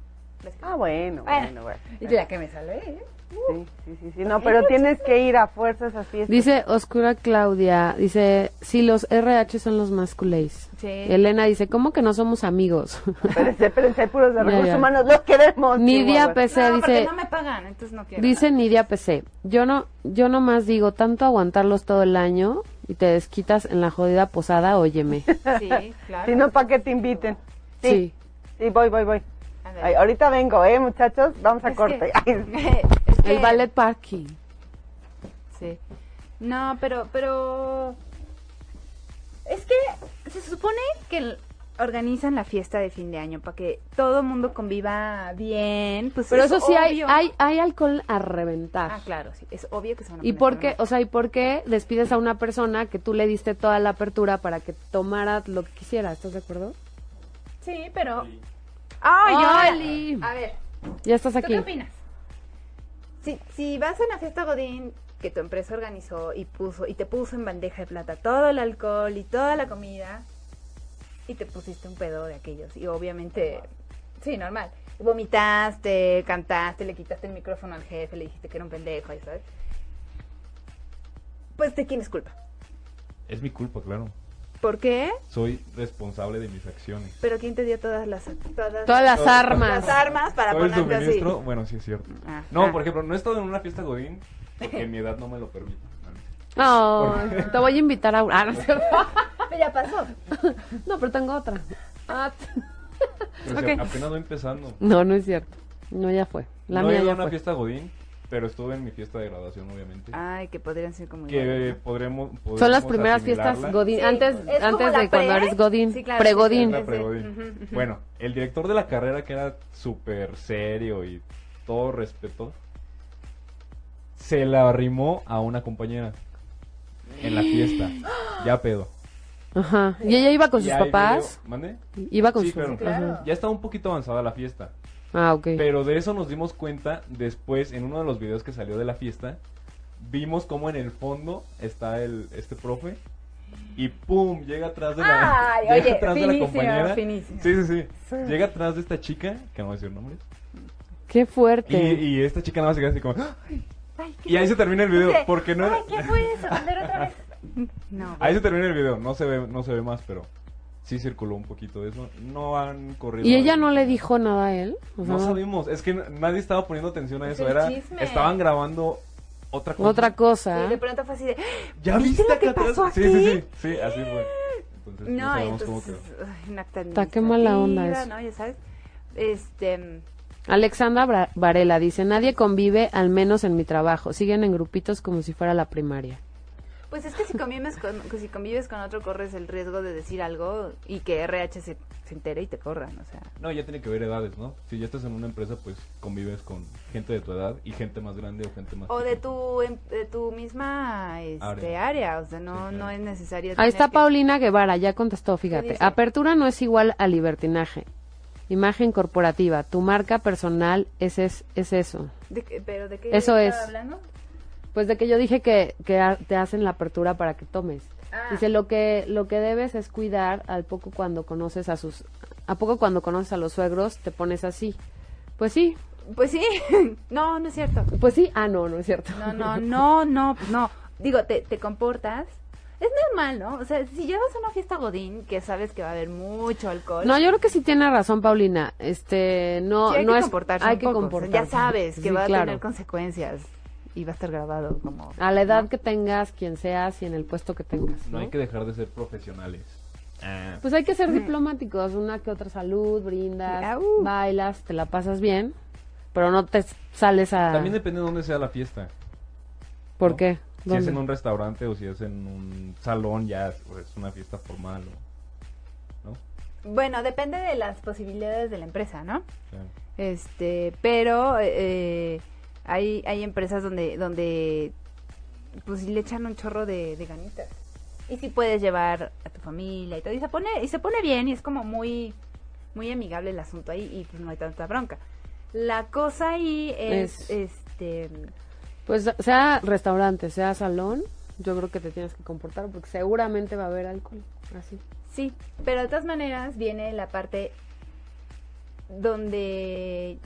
Ah, bueno, Bueno. bueno, bueno. Y la que me salvé, ¿eh? Sí, sí, sí, sí. No, pero tienes que ir a fuerzas a fiestas. Dice Oscura Claudia, dice, sí, los RH son los más culés. Sí. Elena dice, ¿cómo que no somos amigos? Espérense, espérense, hay puros de Ya, recursos ya. humanos, los queremos. Nidia Chihuahua. PC no, dice, no me pagan, entonces no quiero. dice Nidia PC, yo no, yo nomás digo, tanto aguantarlos todo el año y te desquitas en la jodida posada, óyeme. Sí, claro. Si no, ¿para qué te inviten? Sí. Sí, voy, voy, voy. Ay, ahorita vengo, ¿eh, muchachos? Vamos a Es corte. que- es que- El ballet parking. Sí. No, pero, pero... Es que se supone que organizan la fiesta de fin de año para que todo el mundo conviva bien. Pues Pero es eso sí, hay, obvio. hay, hay alcohol a reventar. Ah, claro, sí. Es obvio que se van a ¿Y poner por qué, cervezas. o sea, y por qué despides a una persona que tú le diste toda la apertura para que tomara lo que quisiera? ¿Estás de acuerdo? Sí, pero... ¡Ay, Oli. A ver, Ya estás ¿tú aquí. qué opinas? Si, si vas a una fiesta Godín que tu empresa organizó y puso y te puso en bandeja de plata todo el alcohol y toda la comida y te pusiste un pedo de aquellos y obviamente sí normal vomitaste cantaste le quitaste el micrófono al jefe le dijiste que era un pendejo ya sabes pues de quién es culpa Es mi culpa, claro. ¿Por qué? Soy responsable de mis acciones. pero quién te dio todas las todas, Todas las Todas- armas. las armas para ponerte así bueno, sí es cierto. Ah, No, ah. por ejemplo, no he estado en una fiesta Godín porque mi edad no me lo permite. No, te voy a invitar a... Ah, no, ya pasó No, pero tengo otra. Ah, apenas voy empezando. No, no es cierto. No, ya fue. La no he mía ido a una fue. fiesta Godín pero estuve en mi fiesta de graduación, obviamente. Ay, que podrían ser como que igual, ¿no? podremos, Son las primeras fiestas. Godín. Sí, antes antes de cuando eres Godín. Sí, claro, Pregodín. sí. Bueno, el director de la carrera, que era súper serio y todo respeto, se la arrimó a una compañera en la fiesta. Ya pedo. Ajá. ¿Y ella iba con Y sus papás? medio- ¿Mande? Iba con Sí, sus claro. Ajá. Ya estaba un poquito avanzada la fiesta. Ah, ok. Pero de eso nos dimos cuenta después, en uno de los videos que salió de la fiesta, vimos como en el fondo está el este profe y pum, llega atrás de la, Ay, llega oye, atrás de la finísimo, compañera. finísimo. Sí, sí, sí. Llega atrás de esta chica, que no voy a decir nombres. Qué fuerte. y esta chica nada más se queda así como "Ay". Ay, ¿qué y ahí se termina el video, porque no Ay, ¿qué fue eso? A ver, otra vez. No. Ahí se termina el video, no se ve no se ve más, pero sí circuló un poquito de eso. No han corrido. ¿Y ella no le dijo nada a él? O sea, No sabemos, es que nadie estaba poniendo atención a Es eso, era chisme. estaban grabando otra cosa. Otra cosa. Sí, de pronto fue así de. ¿Ya ¿Viste lo que pasó Sí, sí, aquí? sí, sí, así fue. Entonces, no, entonces. ay, Ta, qué mala onda administrativa, eso. ¿no? Ya sabes. Este. Alexandra Bra- Varela dice, nadie convive, al menos en mi trabajo. Siguen en grupitos como si fuera la primaria. Pues es que si convives con, que si convives con otro corres el riesgo de decir algo y que RH se, se entere y te corran, o sea. No, ya tiene que ver edades, ¿no? Si ya estás en una empresa, pues convives con gente de tu edad y gente más grande o gente más O de tu em- de tu misma este, Área. área. o sea, no Sí, claro. no es necesario Ahí está que- Paulina Guevara, ya contestó, fíjate. Apertura no es igual a libertinaje. Imagen corporativa, tu marca personal es, es, es eso. ¿De qué- pero de qué Eso estaba es. hablando? Pues de que yo dije que, que te hacen la apertura para que tomes. Ah. Dice, lo que, lo que debes es cuidar al poco cuando conoces a sus... A poco cuando conoces a los suegros, te pones así. Pues sí, Pues sí. no, no es cierto. pues sí. Ah, no, no es cierto. No, no, no, no, no. Digo, te, te comportas. Es normal, ¿no? O sea, si llevas a una fiesta godín, que sabes que va a haber mucho alcohol. No, yo creo que sí tiene razón, Paulina. Este, no, sí hay no que es comportarse hay un que poco, comportarse. ya sabes que Sí, va a tener consecuencias y va a estar grabado como... A la edad que tengas, quien seas y en el puesto que tengas. No ¿no? hay que dejar de ser profesionales. Pues hay que ser diplomáticos, una que otra salud, brindas, Au. bailas, te la pasas bien, pero no te sales a... También depende de dónde sea la fiesta. ¿Por ¿no? qué? Si es en un restaurante o si es en un salón, ya es, pues, es una fiesta formal. ¿no? ¿no? Bueno, depende de las posibilidades de la empresa, ¿no? Claro. Este, pero eh, hay, hay empresas donde, donde pues le echan un chorro de, de ganitas. Y si puedes llevar a tu familia y todo, y se pone, y se pone bien, y es como muy, muy amigable el asunto ahí, y pues no hay tanta bronca. La cosa ahí es, Es- este, Pues sea restaurante, sea salón, yo creo que te tienes que comportar porque seguramente va a haber alcohol, así. sí, pero de todas maneras viene la parte donde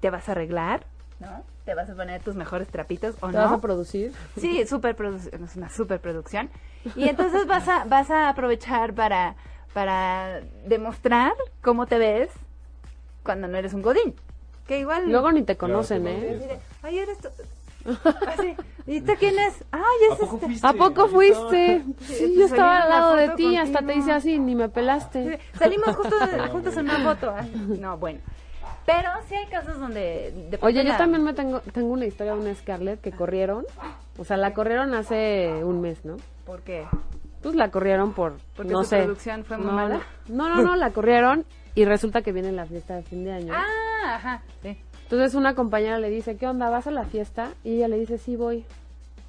te vas a arreglar, ¿no? Te vas a poner tus mejores trapitos, ¿o ¿Te no? vas a producir? Sí, super es una superproducción. Y entonces vas a, vas a aprovechar para, para demostrar cómo te ves cuando no eres un godín. Que igual... Luego ni te Claro, conocen, te ¿eh? Así de, Ay, eres tú. Así, ¿y tú quién es? Ay, es ¿A poco este. fuiste? ¿A poco fuiste? Sí, Sí, yo estaba al la lado de ti, hasta te hice así, ni me pelaste. Salimos justo, juntos en una foto. Ay, No, bueno. Pero sí hay casos donde... de Oye, yo la- también me tengo, tengo una historia de una Scarlett que corrieron. O sea, la corrieron hace un mes, ¿no? ¿Por qué? Pues la corrieron por, Porque no tu sé. producción fue muy no, mala. No, no, no, la corrieron y resulta que viene la fiesta de fin de año. Ah, ajá, sí. Entonces una compañera le dice, ¿qué onda? ¿Vas a la fiesta? Y ella le dice, sí voy.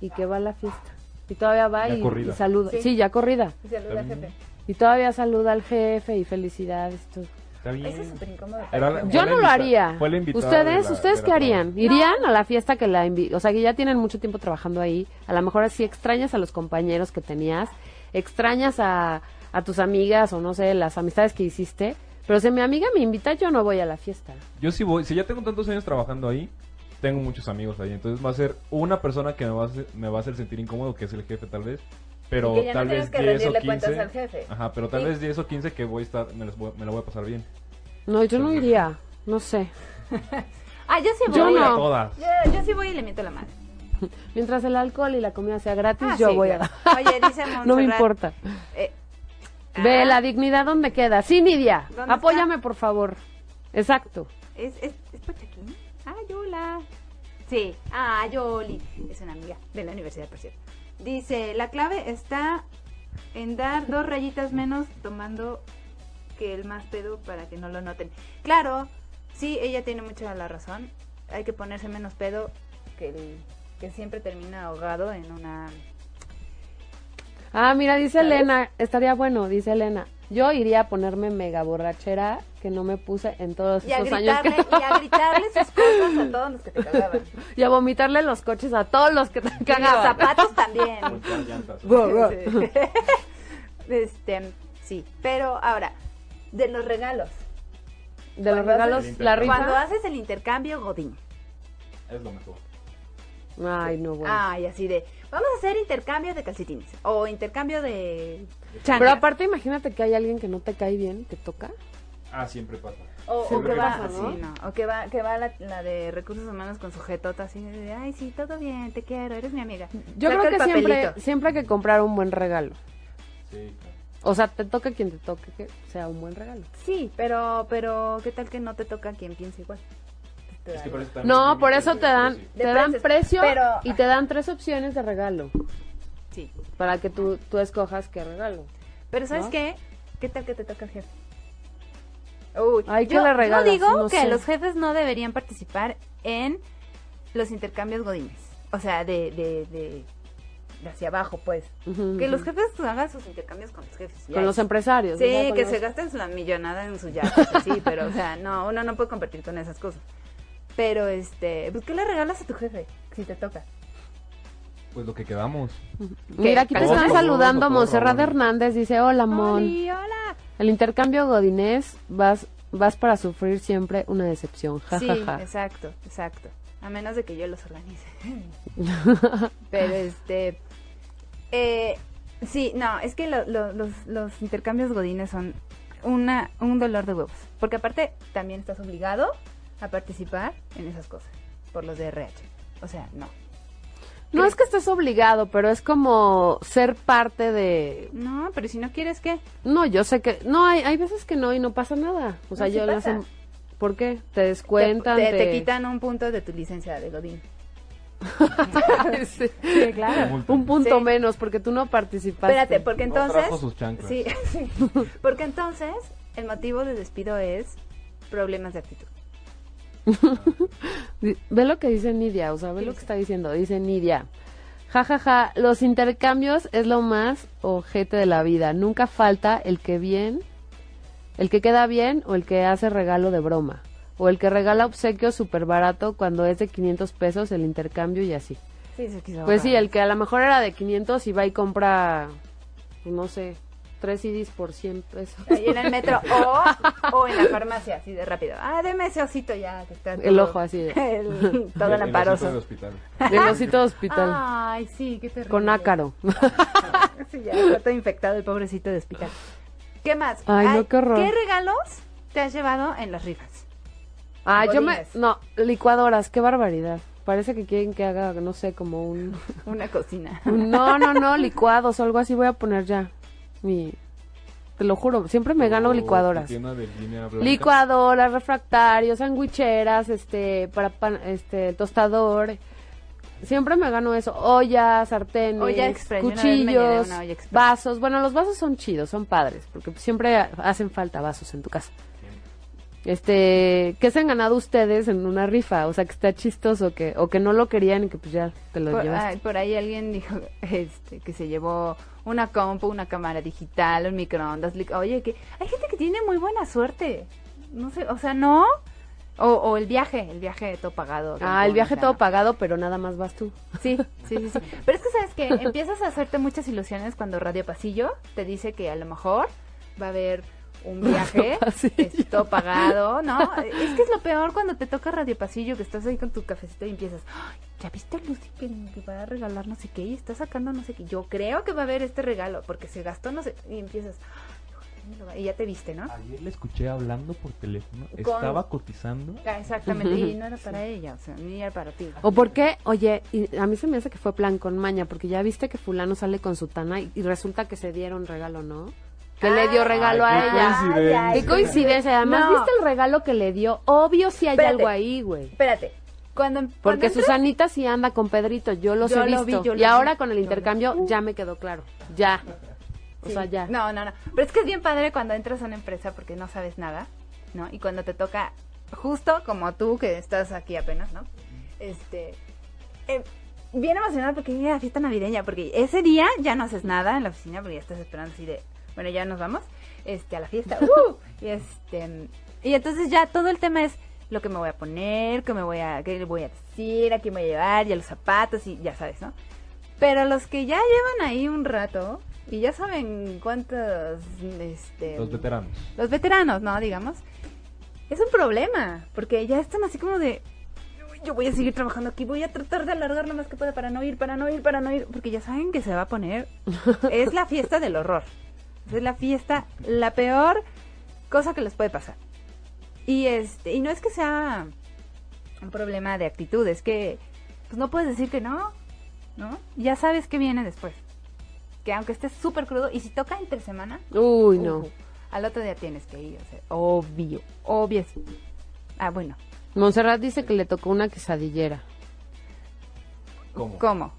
Y que va a la fiesta. Y todavía va y, saluda. Sí. Sí. ya corrida. Y saluda al jefe. Y todavía saluda al jefe y felicidades. todo. Está bien. Eso es súper incómodo. Era la- Yo no lo haría. Fue la invitada ¿Ustedes, de la- ustedes de qué la harían? ¿Irían a la fiesta que la invi O sea, que ya tienen mucho tiempo trabajando ahí. A lo mejor así extrañas a los compañeros que tenías, extrañas a, a tus amigas o no sé, las amistades que hiciste. Pero si mi amiga me invita, yo no voy a la fiesta. Yo sí voy, si ya tengo tantos años trabajando ahí, tengo muchos amigos ahí, entonces va a ser una persona que me va a hacer, me va a hacer sentir incómodo, que es el jefe tal vez, pero Y que ya no tal vez que 10 o rendirle cuentas 15. al jefe. Ajá, pero tal Sí. vez 10 o 15 que voy a estar, me, las voy- me la voy a pasar bien. No, yo no iría. No sé. Ah, yo sí voy. Yo Voy a no. todas. Yo, yo sí voy y le meto la mano. Mientras el alcohol y la comida sea gratis, Ah, yo sí, voy claro. a... Oye, dice no me Montserrat, importa. eh, Ve, ah, la dignidad, ¿dónde queda? Sí, Nidia. ¿Dónde Apóyame, por favor. Exacto. ¿Es, es, es Pachaquín? Ah, hola. Sí. Ah, Yoli. Es una amiga de la universidad, por cierto. Dice, la clave está en dar dos rayitas menos tomando que el más pedo para que no lo noten. Claro, sí, ella tiene mucha la razón. Hay que ponerse menos pedo que el que siempre termina ahogado en una... Ah, mira, dice ¿Sabes? Elena, estaría bueno, dice Elena. Yo iría a ponerme mega borrachera que no me puse en todos Y a estos años que... y a gritarle sus cosas a todos los que te cagaban. y a vomitarle los coches a todos los que te Y los cagaban. zapatos también. Llantas. este, sí, pero ahora, de los regalos. De los regalos, la rifa. Cuando haces el intercambio Godín. Es lo mejor. Ay, no, bueno. Ay, así de, vamos a hacer intercambio de calcetines. O intercambio de Pero aparte, imagínate que hay alguien que no te cae bien, te toca. Ah, siempre pasa. O, que va, pasa, ¿no? sí, no, o que va, que va la, la de recursos humanos con sujetota así de, ay, sí, todo bien, te quiero, eres mi amiga. Yo Saca creo que siempre, siempre hay que comprar un buen regalo. Sí, claro. O sea, te toque quien te toque, que sea un buen regalo. Sí, pero, pero, ¿qué tal que no te toca quien piense igual? Es que por eso No, por eso te dan, te dan precio pero- y te dan tres opciones de regalo Sí. para que tú, tú escojas qué regalo. Pero ¿sabes ¿No? qué? ¿Qué tal que te toca el jefe? Uy, Ay, ¿qué yo, le regalas? yo digo No que sé. los jefes no deberían participar en los intercambios godines. O sea, de, de, de, de hacia abajo, pues. Ujú, Que ujú. los jefes hagan sus intercambios con los jefes. Con los empresarios. Sí, que los- se gasten la millonada en sus yates, así, pero, o sea, no, uno no puede competir con esas cosas. Pero, este, pues, ¿qué le regalas a tu jefe si te toca? Pues lo que quedamos. Mira, aquí te Todos, están todos, saludando. todos, Monserrat Raúl. Hernández dice, hola, Mon. Oli, hola. El intercambio Godinés, vas, vas para sufrir siempre una decepción. Ja, Sí, ja, ja. exacto, exacto. A menos de que yo los organice. Pero este. Eh, sí, no, es que lo- lo- los, los intercambios godines son una, un dolor de huevos. Porque aparte también estás obligado a participar en esas cosas por los de RH. O sea, no. No es que estés obligado, pero es como ser parte de... No, pero si no quieres, ¿qué? No, yo sé que... No, hay, hay veces que no y no pasa nada. O sea, No, sí yo lo pasa. sé- ¿Por qué? Te descuentan, te, te... te quitan un punto de tu licencia de godín. Sí. Sí, claro. Un punto Sí. menos, porque tú no participaste. Espérate, porque No entonces... trajo sus chanclas. Sí, sí. Porque entonces el motivo de despido es problemas de actitud. Ve lo que dice Nidia, o sea, ve ¿Qué lo que está diciendo. Dice Nidia. Ja, ja, ja, los intercambios es lo más ojete de la vida. Nunca falta el que bien, el que queda bien o el que hace regalo de broma. O el que regala obsequio súper barato cuando es de 500 pesos el intercambio y así. Sí, se quiso Pues sí, el que a lo mejor era de 500 y va y compra, no sé, tres CDs por 100 pesos. Ahí en el metro o, o en la farmacia, así de rápido. Ah, deme ese osito ya que está El ojo así de- el- todo El- el lamparoso. osito de hospital. El osito de hospital. Ay, sí, qué terrible. con ácaro. Sí, ya está todo infectado el pobrecito de hospital. ¿Qué más? Ay, no, qué horror. ¿Qué regalos te has llevado en las rifas? Ah, yo me... No, licuadoras, qué barbaridad. Parece que quieren que haga, no sé, como un... Una cocina. No, no, no, licuados o algo así voy a poner ya. Mi... Te lo juro, siempre me gano licuadoras. tu tienda de línea blanca. Licuadoras, refractarios, sandwicheras, este, para pan, este, tostador. Siempre me gano eso. Ollas, sartenes, Olla express, cuchillos, una olla express. vasos. Bueno, los vasos son chidos, son padres, porque siempre hacen falta vasos en tu casa. Este, ¿qué se han ganado ustedes en una rifa? O sea, que está chistoso, que, o que no lo querían y que pues ya te lo Por, llevaste. ay, por ahí alguien dijo este, que se llevó una compu, una cámara digital, un microondas. Oye, que hay gente que tiene muy buena suerte. No sé, o sea, ¿no? O, o el viaje, el viaje todo pagado. Ah, el viaje todo pagado, pero nada más vas tú. Sí, sí, sí, sí. Pero es que, ¿sabes que Empiezas a hacerte muchas ilusiones cuando Radio Pasillo te dice que a lo mejor va a haber un viaje Pasillo. es todo pagado, ¿no? Es que es lo peor cuando te toca Radio Pasillo, que estás ahí con tu cafecito y empiezas, "Ay, ¿ya viste a Lucy que, va a regalar no sé qué? Y está sacando no sé qué. Yo creo que va a haber este regalo, porque se gastó no sé... Y empiezas, "Ay, y ya te viste, ¿no? Ayer le escuché hablando por teléfono. Con- Estaba cotizando. Ah, Exactamente, y no era para ella, o sea, ni era para ti. O por qué, oye, y a mí se me hace que fue plan con maña, porque ya viste que fulano sale con su tana y, y resulta que se dieron regalo, ¿no? Que le dio regalo Ay, a qué ella. coincidencia. Qué coincidencia, además, No. ¿viste el regalo que le dio? Obvio si hay Espérate. algo ahí, güey. Espérate. Cuando, cuando Porque Susanita sí anda con Pedrito, yo los Yo he lo visto. vi, yo y lo ahora vi, con el intercambio ya me quedó claro. Ya. O Sí. sea, ya. No, no, no. Pero es que es bien padre cuando entras a una empresa porque no sabes nada, ¿no? Y cuando te toca, justo como tú que estás aquí apenas, ¿no? Este. eh, bien emocionada porque viene la fiesta navideña, porque ese día ya no haces nada en la oficina porque ya estás esperando así de, bueno, ya nos vamos, este, a la fiesta. ¡uh! Y este. Y entonces ya todo el tema es lo que me voy a poner, qué me voy a, qué le voy a decir, a quién voy a llevar, y a los zapatos, y ya sabes, ¿no? Pero los que ya llevan ahí un rato y ya saben cuántos, este, Los veteranos. los veteranos, ¿no? Digamos, es un problema, porque ya están así como de, "Uy, yo voy a seguir trabajando aquí, voy a tratar de alargar lo más que pueda para no ir, para no ir, para no ir, porque ya saben que se va a poner, es la fiesta del horror, es la fiesta, la peor cosa que les puede pasar. Y este, y no es que sea un problema de actitud, es que pues no puedes decir que no, ¿no? Ya sabes que viene después. Que aunque estés súper crudo, y si toca entre semana, Uy, no. Al otro día tienes que ir, o sea, obvio, obvio. Ah, bueno, Montserrat dice que le tocó una quesadillera. ¿Cómo? ¿cómo?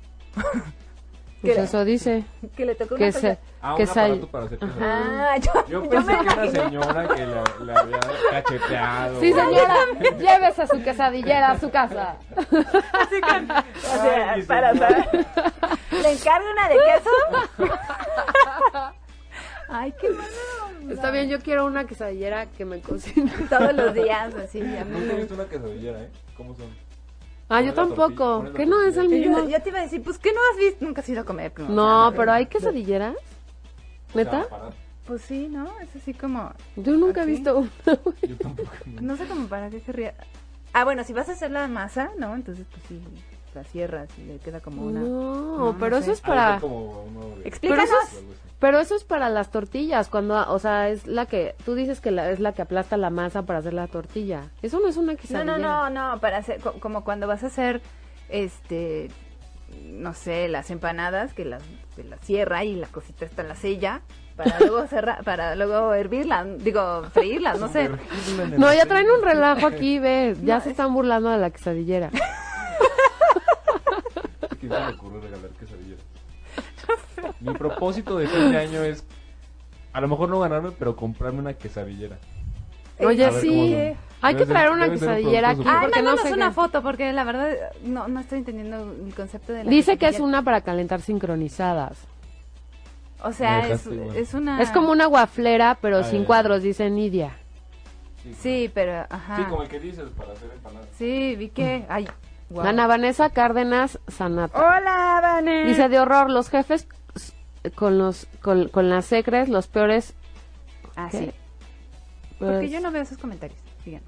Pues ¿Qué? eso dice. Que le tocó una Que cosa- se, Ah, que un sa- aparato para. Ah, yo, Yo yo pensé me que una imaginé- señora que la, la había cacheteado. Sí, señora, llévese su quesadillera a su casa. O sea, Ay, mi para, para. ¿Le encargo una de queso? Ay, qué malo. Está bien, yo quiero una quesadillera que me cocine. Todos los días, así, ya me- Nunca he visto una quesadillera, ¿eh? ¿Cómo son? Ah, yo tampoco. ¿Qué no es el mismo? Yo, yo te iba a decir, pues, ¿qué no has visto? Nunca has ido a comer. No, No, o sea, pero hay quesadilleras. ¿Neta? Pues sí, ¿no? Es así como... Yo nunca he visto una. Yo tampoco. No sé cómo para qué querría. Ah, bueno, si vas a hacer la masa, ¿no? Entonces, pues sí, la cierras y le queda como una. No, No, no pero sé. eso es para... como Explícanos. Pero eso Pero eso es para las tortillas, cuando, o sea, es la que, tú dices que la, es la que aplasta la masa para hacer la tortilla. Eso no es una No, quesadilla. no, no, no, para hacer, co- como cuando vas a hacer, este, no sé, las empanadas, que las, que las cierra y la cosita está en la sella, para luego cerrar, para luego hervirlas, digo, freírlas, no sé. No, ya traen un relajo aquí, ve, ya No, se es- están burlando de la quesadillera. ¿Quién se le ocurre regalar quesadillas? Mi propósito de fin de año es, a lo mejor no ganarme, pero comprarme una quesadillera. Oye, sí, son. hay que traer una quesadillera aquí porque no sé una qué- foto, porque la verdad no, no estoy entendiendo el concepto de la Dice que es una para calentar sincronizadas. O sea, es, es una... Es como una guaflera, pero Ah, sin ya. cuadros, dice Nidia. Sí, pero, ajá. Sí, como el que dices para hacer empanadas. Sí, vi que... Ay, guau. Ana Vanessa Cárdenas Sanata. Hola, Vane. Dice de horror, los jefes con los con, con las secres, los peores Ah, ¿qué? sí. Porque pues, yo no veo esos comentarios. Sigan.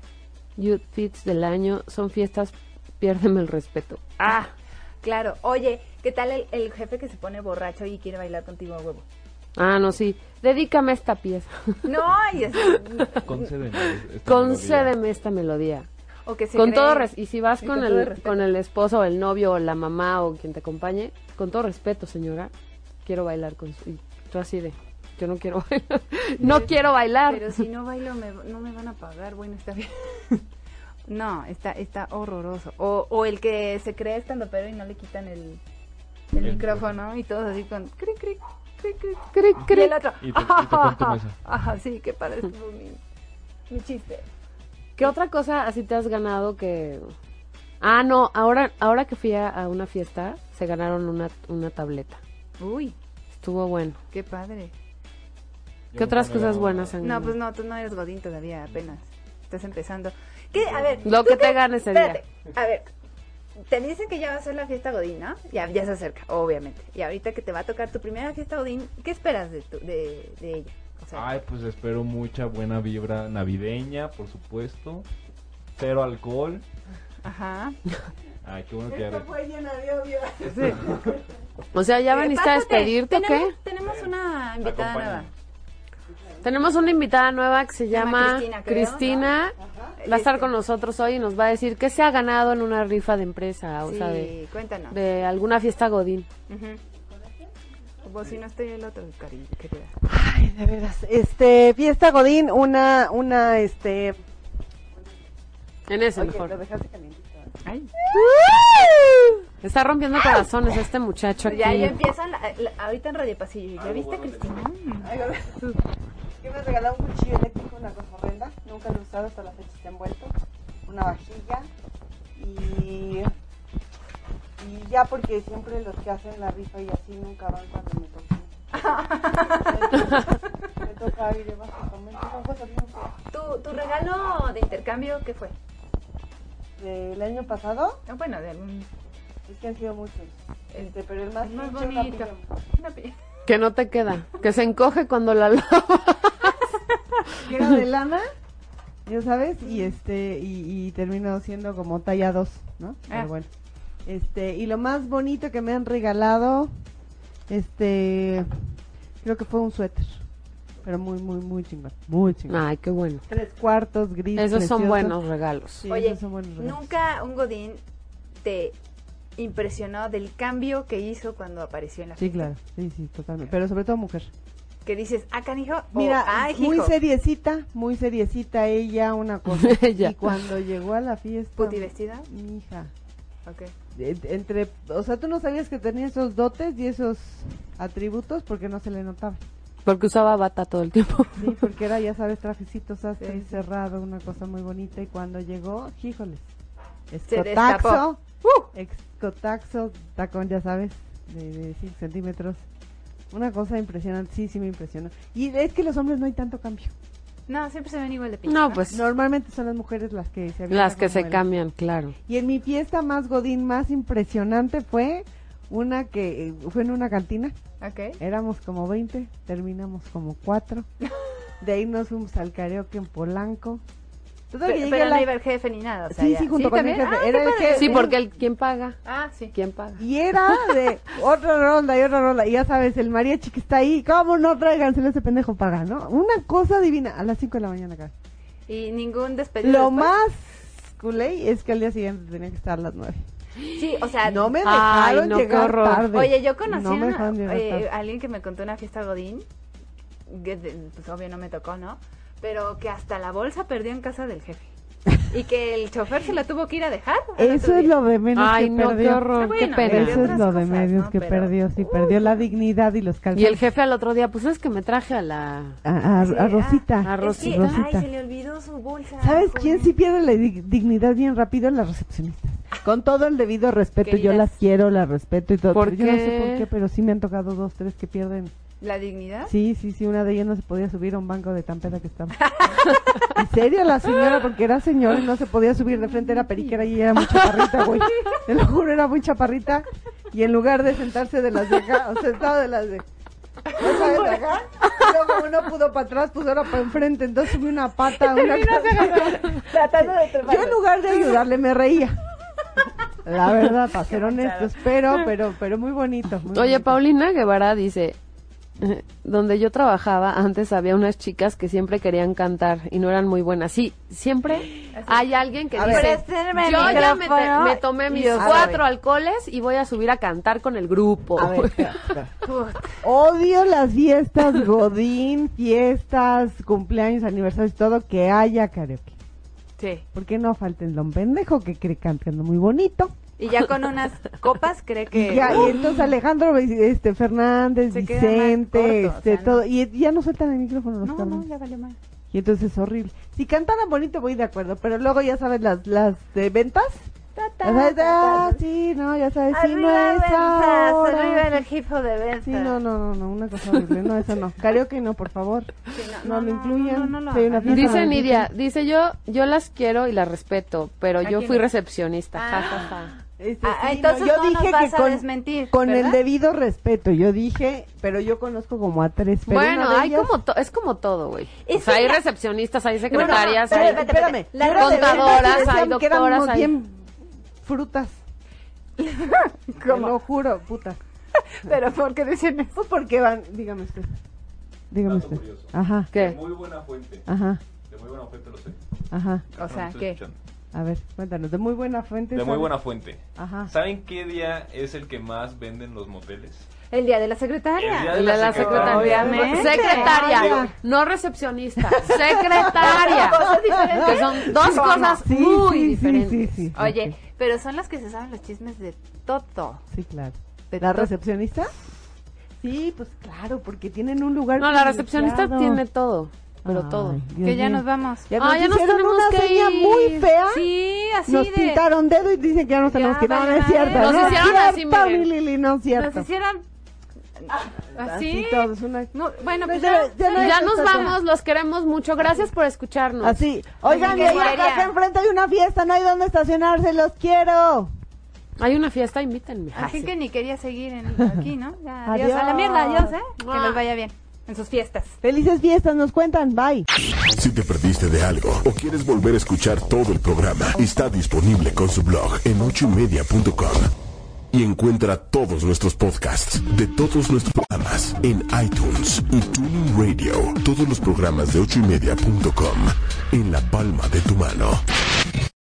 youth fits del año, son fiestas, piérdeme el respeto. Ah, claro. Oye, ¿qué tal el, el jefe que se pone borracho y quiere bailar contigo a huevo? Ah, no, sí. Dedícame esta pieza. No, y es... Concédeme. esta Concédeme esta melodía. O que se Con cree- todo res- y si vas y con el con el esposo, o el novio, o la mamá o quien te acompañe, con todo respeto, señora, quiero bailar con su y tú así de yo no quiero bailar. no quiero bailar. Pero si no bailo, me- no me van a pagar. Bueno, está bien. no, está, está horroroso. O, o el que se cree estando pero y no le quitan el, el micrófono y todos así con cric, cric, cric, cric. Cric, Y el otro. Y te- y te. Ajá, sí, qué padre estuvo mi, mi chiste. ¿Qué otra cosa así te has ganado que Ah, no, ahora ahora que fui a, a una fiesta se ganaron una una tableta. Uy, Estuvo bueno. qué padre. Yo ¿Qué otras cosas buenas han No, pues no, tú no eres Godín todavía, apenas. Estás empezando. ¿Qué? A ver. Lo ¿tú que te qué- ganes día. Espérate, a ver. Te dicen que ya va a ser la fiesta Godín, ¿no? Ya, ya se acerca, obviamente. Y ahorita que te va a tocar tu primera fiesta Godín, ¿qué esperas de, tu- de, de ella? Sea, Ay, pues espero mucha buena vibra navideña, por supuesto. Cero alcohol. ajá. Ay, qué bueno que ya... fue llena de odio. O sea, ¿ya veniste a despedirte o qué? tenemos, una invitada nueva. Tenemos una invitada nueva que se Se llama Cristina, creo, Cristina. Va a estar Este. con nosotros hoy y nos va a decir qué se ha ganado en una rifa de empresa, o sí, sea, de, cuéntanos. de alguna fiesta Godín. Ujú. Como si no estoy el otro, cariño, querida. Ay, de veras. Este, fiesta Godín, una, una, este. En ese Oye, mejor. lo dejaste calientito. ¿eh? Ay, Está rompiendo corazones este muchacho aquí. ya, ya empiezan la- la- ahorita en Radio Pasillo. ¿Ya viste, Cristina? Que me regaló un cuchillo eléctrico, una cosa horrenda. Nunca lo he usado, hasta la fecha está envuelto. Una vajilla. Y. Y ya, porque siempre los que hacen la rifa y así nunca van cuando me toca. me toca aire, básicamente. Son cosas bien feas. ¿Tu, ¿Tu regalo de intercambio qué fue? Del año pasado, Ah, Bueno, de algún... es que han sido muchos. Este, pero el más, El más una bonito. pijama. Que no te queda. Que se encoge cuando la lavas. era de lana, ya sabes, y este y, y terminó siendo como talla 2, ¿no? Ah. Pero bueno. Este, y lo más bonito que me han regalado este creo que fue un suéter. Pero muy muy muy chingón, muy chingón. Ay, qué bueno. Tres cuartos gris. Esos son buenos regalos. Sí, Oye, esos son buenos regalos. nunca un Godín te impresionó del cambio que hizo cuando apareció en la Sí, fiesta. claro. Sí, sí, totalmente. Pero sobre todo mujer. Que dices, ah, canijo, o, Mira, muy hijo. seriecita, muy seriecita ella, una cosa. Ella. Y cuando llegó a la fiesta, ¿Puti vestida? mi hija, Ok. en- entre, o sea, tú no sabías que tenía esos dotes y esos atributos porque no se le notaba. Porque usaba bata todo el tiempo. Sí, porque era, ya sabes, trajecito sastre Sí, cerrado, una cosa muy bonita. Y cuando llegó, híjoles, escotaxo, escotaxo, tacón, ya sabes, de, de 5 centímetros. Una cosa impresionante, sí, sí me impresionó. Y es que los hombres no hay tanto cambio. No, siempre se ven igual de pinche. No, pues Normalmente son las mujeres las que se las que se cambian, claro. Y en mi fiesta más godín, más impresionante fue una que eh, fue en una cantina. Ok. Éramos como 20, terminamos como 4. De ahí nos fuimos al karaoke en Polanco. Total Pero, pero a la- no iba el jefe ni nada. O sea, Sí, sí, junto con el también? jefe. Ah, Era el jefe. Sí, porque el, ¿quién paga? Ah, sí. ¿Quién paga? Y era de otra ronda y otra ronda. Y ya sabes, el mariachi que está ahí, ¿cómo no tráiganselo ese pendejo paga, no? Una cosa divina. A las 5 de la mañana acá. Y ningún despedido. Lo después? más culé es que al día siguiente tenía que estar a las 9. Sí, o sea, No me Ay, dejaron no, qué llegar horror. tarde. Oye, yo conocí No a eh, alguien que me contó una fiesta Godín, que de- pues obvio no me tocó, ¿no? Pero que hasta la bolsa perdió en casa del jefe. Y que el chofer se la tuvo que ir a dejar. Eso es lo de menos Ay, que no, qué perdió. horror, Ah, qué perdió Eso es lo de ¿no? que Pero- perdió, sí, perdió la dignidad y los calzones. Y el jefe al otro día, pues es que me traje a la... A, a- Sí, a Rosita. a Es que, Rosita. Ay, se le olvidó su bolsa. ¿Sabes quién sí pierde la dig- dignidad bien rápido? Las recepcionistas. Con todo el debido respeto, yo las quiero, las respeto y todo. ¿Por pero Yo no sé por qué, pero sí me han tocado dos, tres que pierden. ¿La dignidad? Sí, sí, sí, una de ellas no se podía subir a un banco de tan peda que estaba. en serio, la señora, porque era señora y no se podía subir de frente, era periquera y era muy chaparrita, güey. Te lo juro, era muy chaparrita. Y en lugar de sentarse de las de acá, o sentado de las de... ¿No sabes de acá? Y luego uno pudo para atrás, pues ahora para enfrente, entonces subí una pata, una. Tratando de trepar. Yo en lugar de ayudarle me reía. La verdad, para ser honestos, pero, pero, pero muy bonito. muy Oye, bonito. Paulina Guevara dice, donde yo trabajaba antes había unas chicas que siempre querían cantar y no eran muy buenas. Sí, siempre hay alguien que A dice, ver. El yo ya me, te- micrófono me tomé mis cuatro doy". alcoholes y voy a subir a cantar con el grupo. A ver. Odio las fiestas Godín, fiestas, cumpleaños, aniversarios, todo que haya karaoke. Sí. ¿Por qué no falten don pendejo que cree cantando muy bonito? Y ya con unas copas cree Y, que... ya, y entonces Alejandro este Fernández, Se Vicente, corto, o este, sea, todo, no. y ya no sueltan el micrófono los No, no, ya vale más. Y entonces es horrible. Si cantaran bonito voy de acuerdo, pero luego ya sabes las las de ventas. Ya sabes, ah, sí, no, ya sabes, sí, no Arriba es ahora. arriba el equipo de ventas. Sí, no, no, no, no, una cosa horrible, no, eso no. Karaoke no, por favor. Sí, No, lo incluyan. No, no, no, hay una hagan. fiesta, Dice no, Nidia, dice yo, yo las quiero y las respeto, pero ¿A yo fui recepcionista. Ah. Ja, ja, ja. Este, Ah, sí, entonces yo no dije nos vas que a con, desmentir, con el ¿verdad? debido respeto, yo dije, pero yo conozco como a tres. Pero Bueno, una de hay ellas- como to- es como todo, güey. O sea, hay recepcionistas, hay No, no, secretarias, pero hay... Espérame, La contadoras, hay doctoras, hay- bien frutas. Te lo juro, puta. Pero ¿por qué dicen eso? Pues porque van, dígame usted. Dígame usted. curioso. Ajá, ¿Qué? De muy buena fuente. ajá, De muy buena fuente lo sé. ajá. O sea, No, ¿qué? escuchando. A ver, cuéntanos. De muy buena fuente. De muy buena fuente. Ajá. ¿Saben qué día es el que más venden los moteles? El día de la secretaria. El día Y la, la secretaria. Obviamente. Secretaria, no recepcionista. Secretaria. Que son dos cosas Sí, muy sí, diferentes. sí, sí, sí, Oye, sí. pero son las que se saben los chismes de todo. Sí, claro. De ¿La recepcionista? Sí, pues claro, porque tienen un lugar No, la recepcionista tiene todo, pero Ay, todo. Dios que ya nos vamos. Ya Ah, nos ya nos hicieron tenemos una que seña ir. muy fea. Sí, así nos de... pintaron dedo y dicen que ya nos tenemos que ir. No, no es cierto. Nos no hicieron así, cierto, miren. mi Lili, no es cierto. Nos hicieron... Así ¿Así? todos, una... No, bueno, No, pues ya- ya, ya no Ya nos vamos, los queremos mucho. Gracias por escucharnos. Así. Oigan, Así y ahí acá enfrente hay una fiesta, no hay dónde estacionarse, los quiero. Hay una fiesta, invítenme. Así Ah, sí. que ni quería seguir en, aquí, ¿no? Adiós. Adiós. A la mierda, adiós, ¿eh? Que Ah. les vaya bien en sus fiestas. Felices fiestas, nos cuentan, bye. Si te perdiste de algo o quieres volver a escuchar todo el programa, está disponible con su blog en ochoymedia.com. Y encuentra todos nuestros podcasts de todos nuestros programas en iTunes y Tuning Radio. Todos los programas de ochoymedia.com en la palma de tu mano.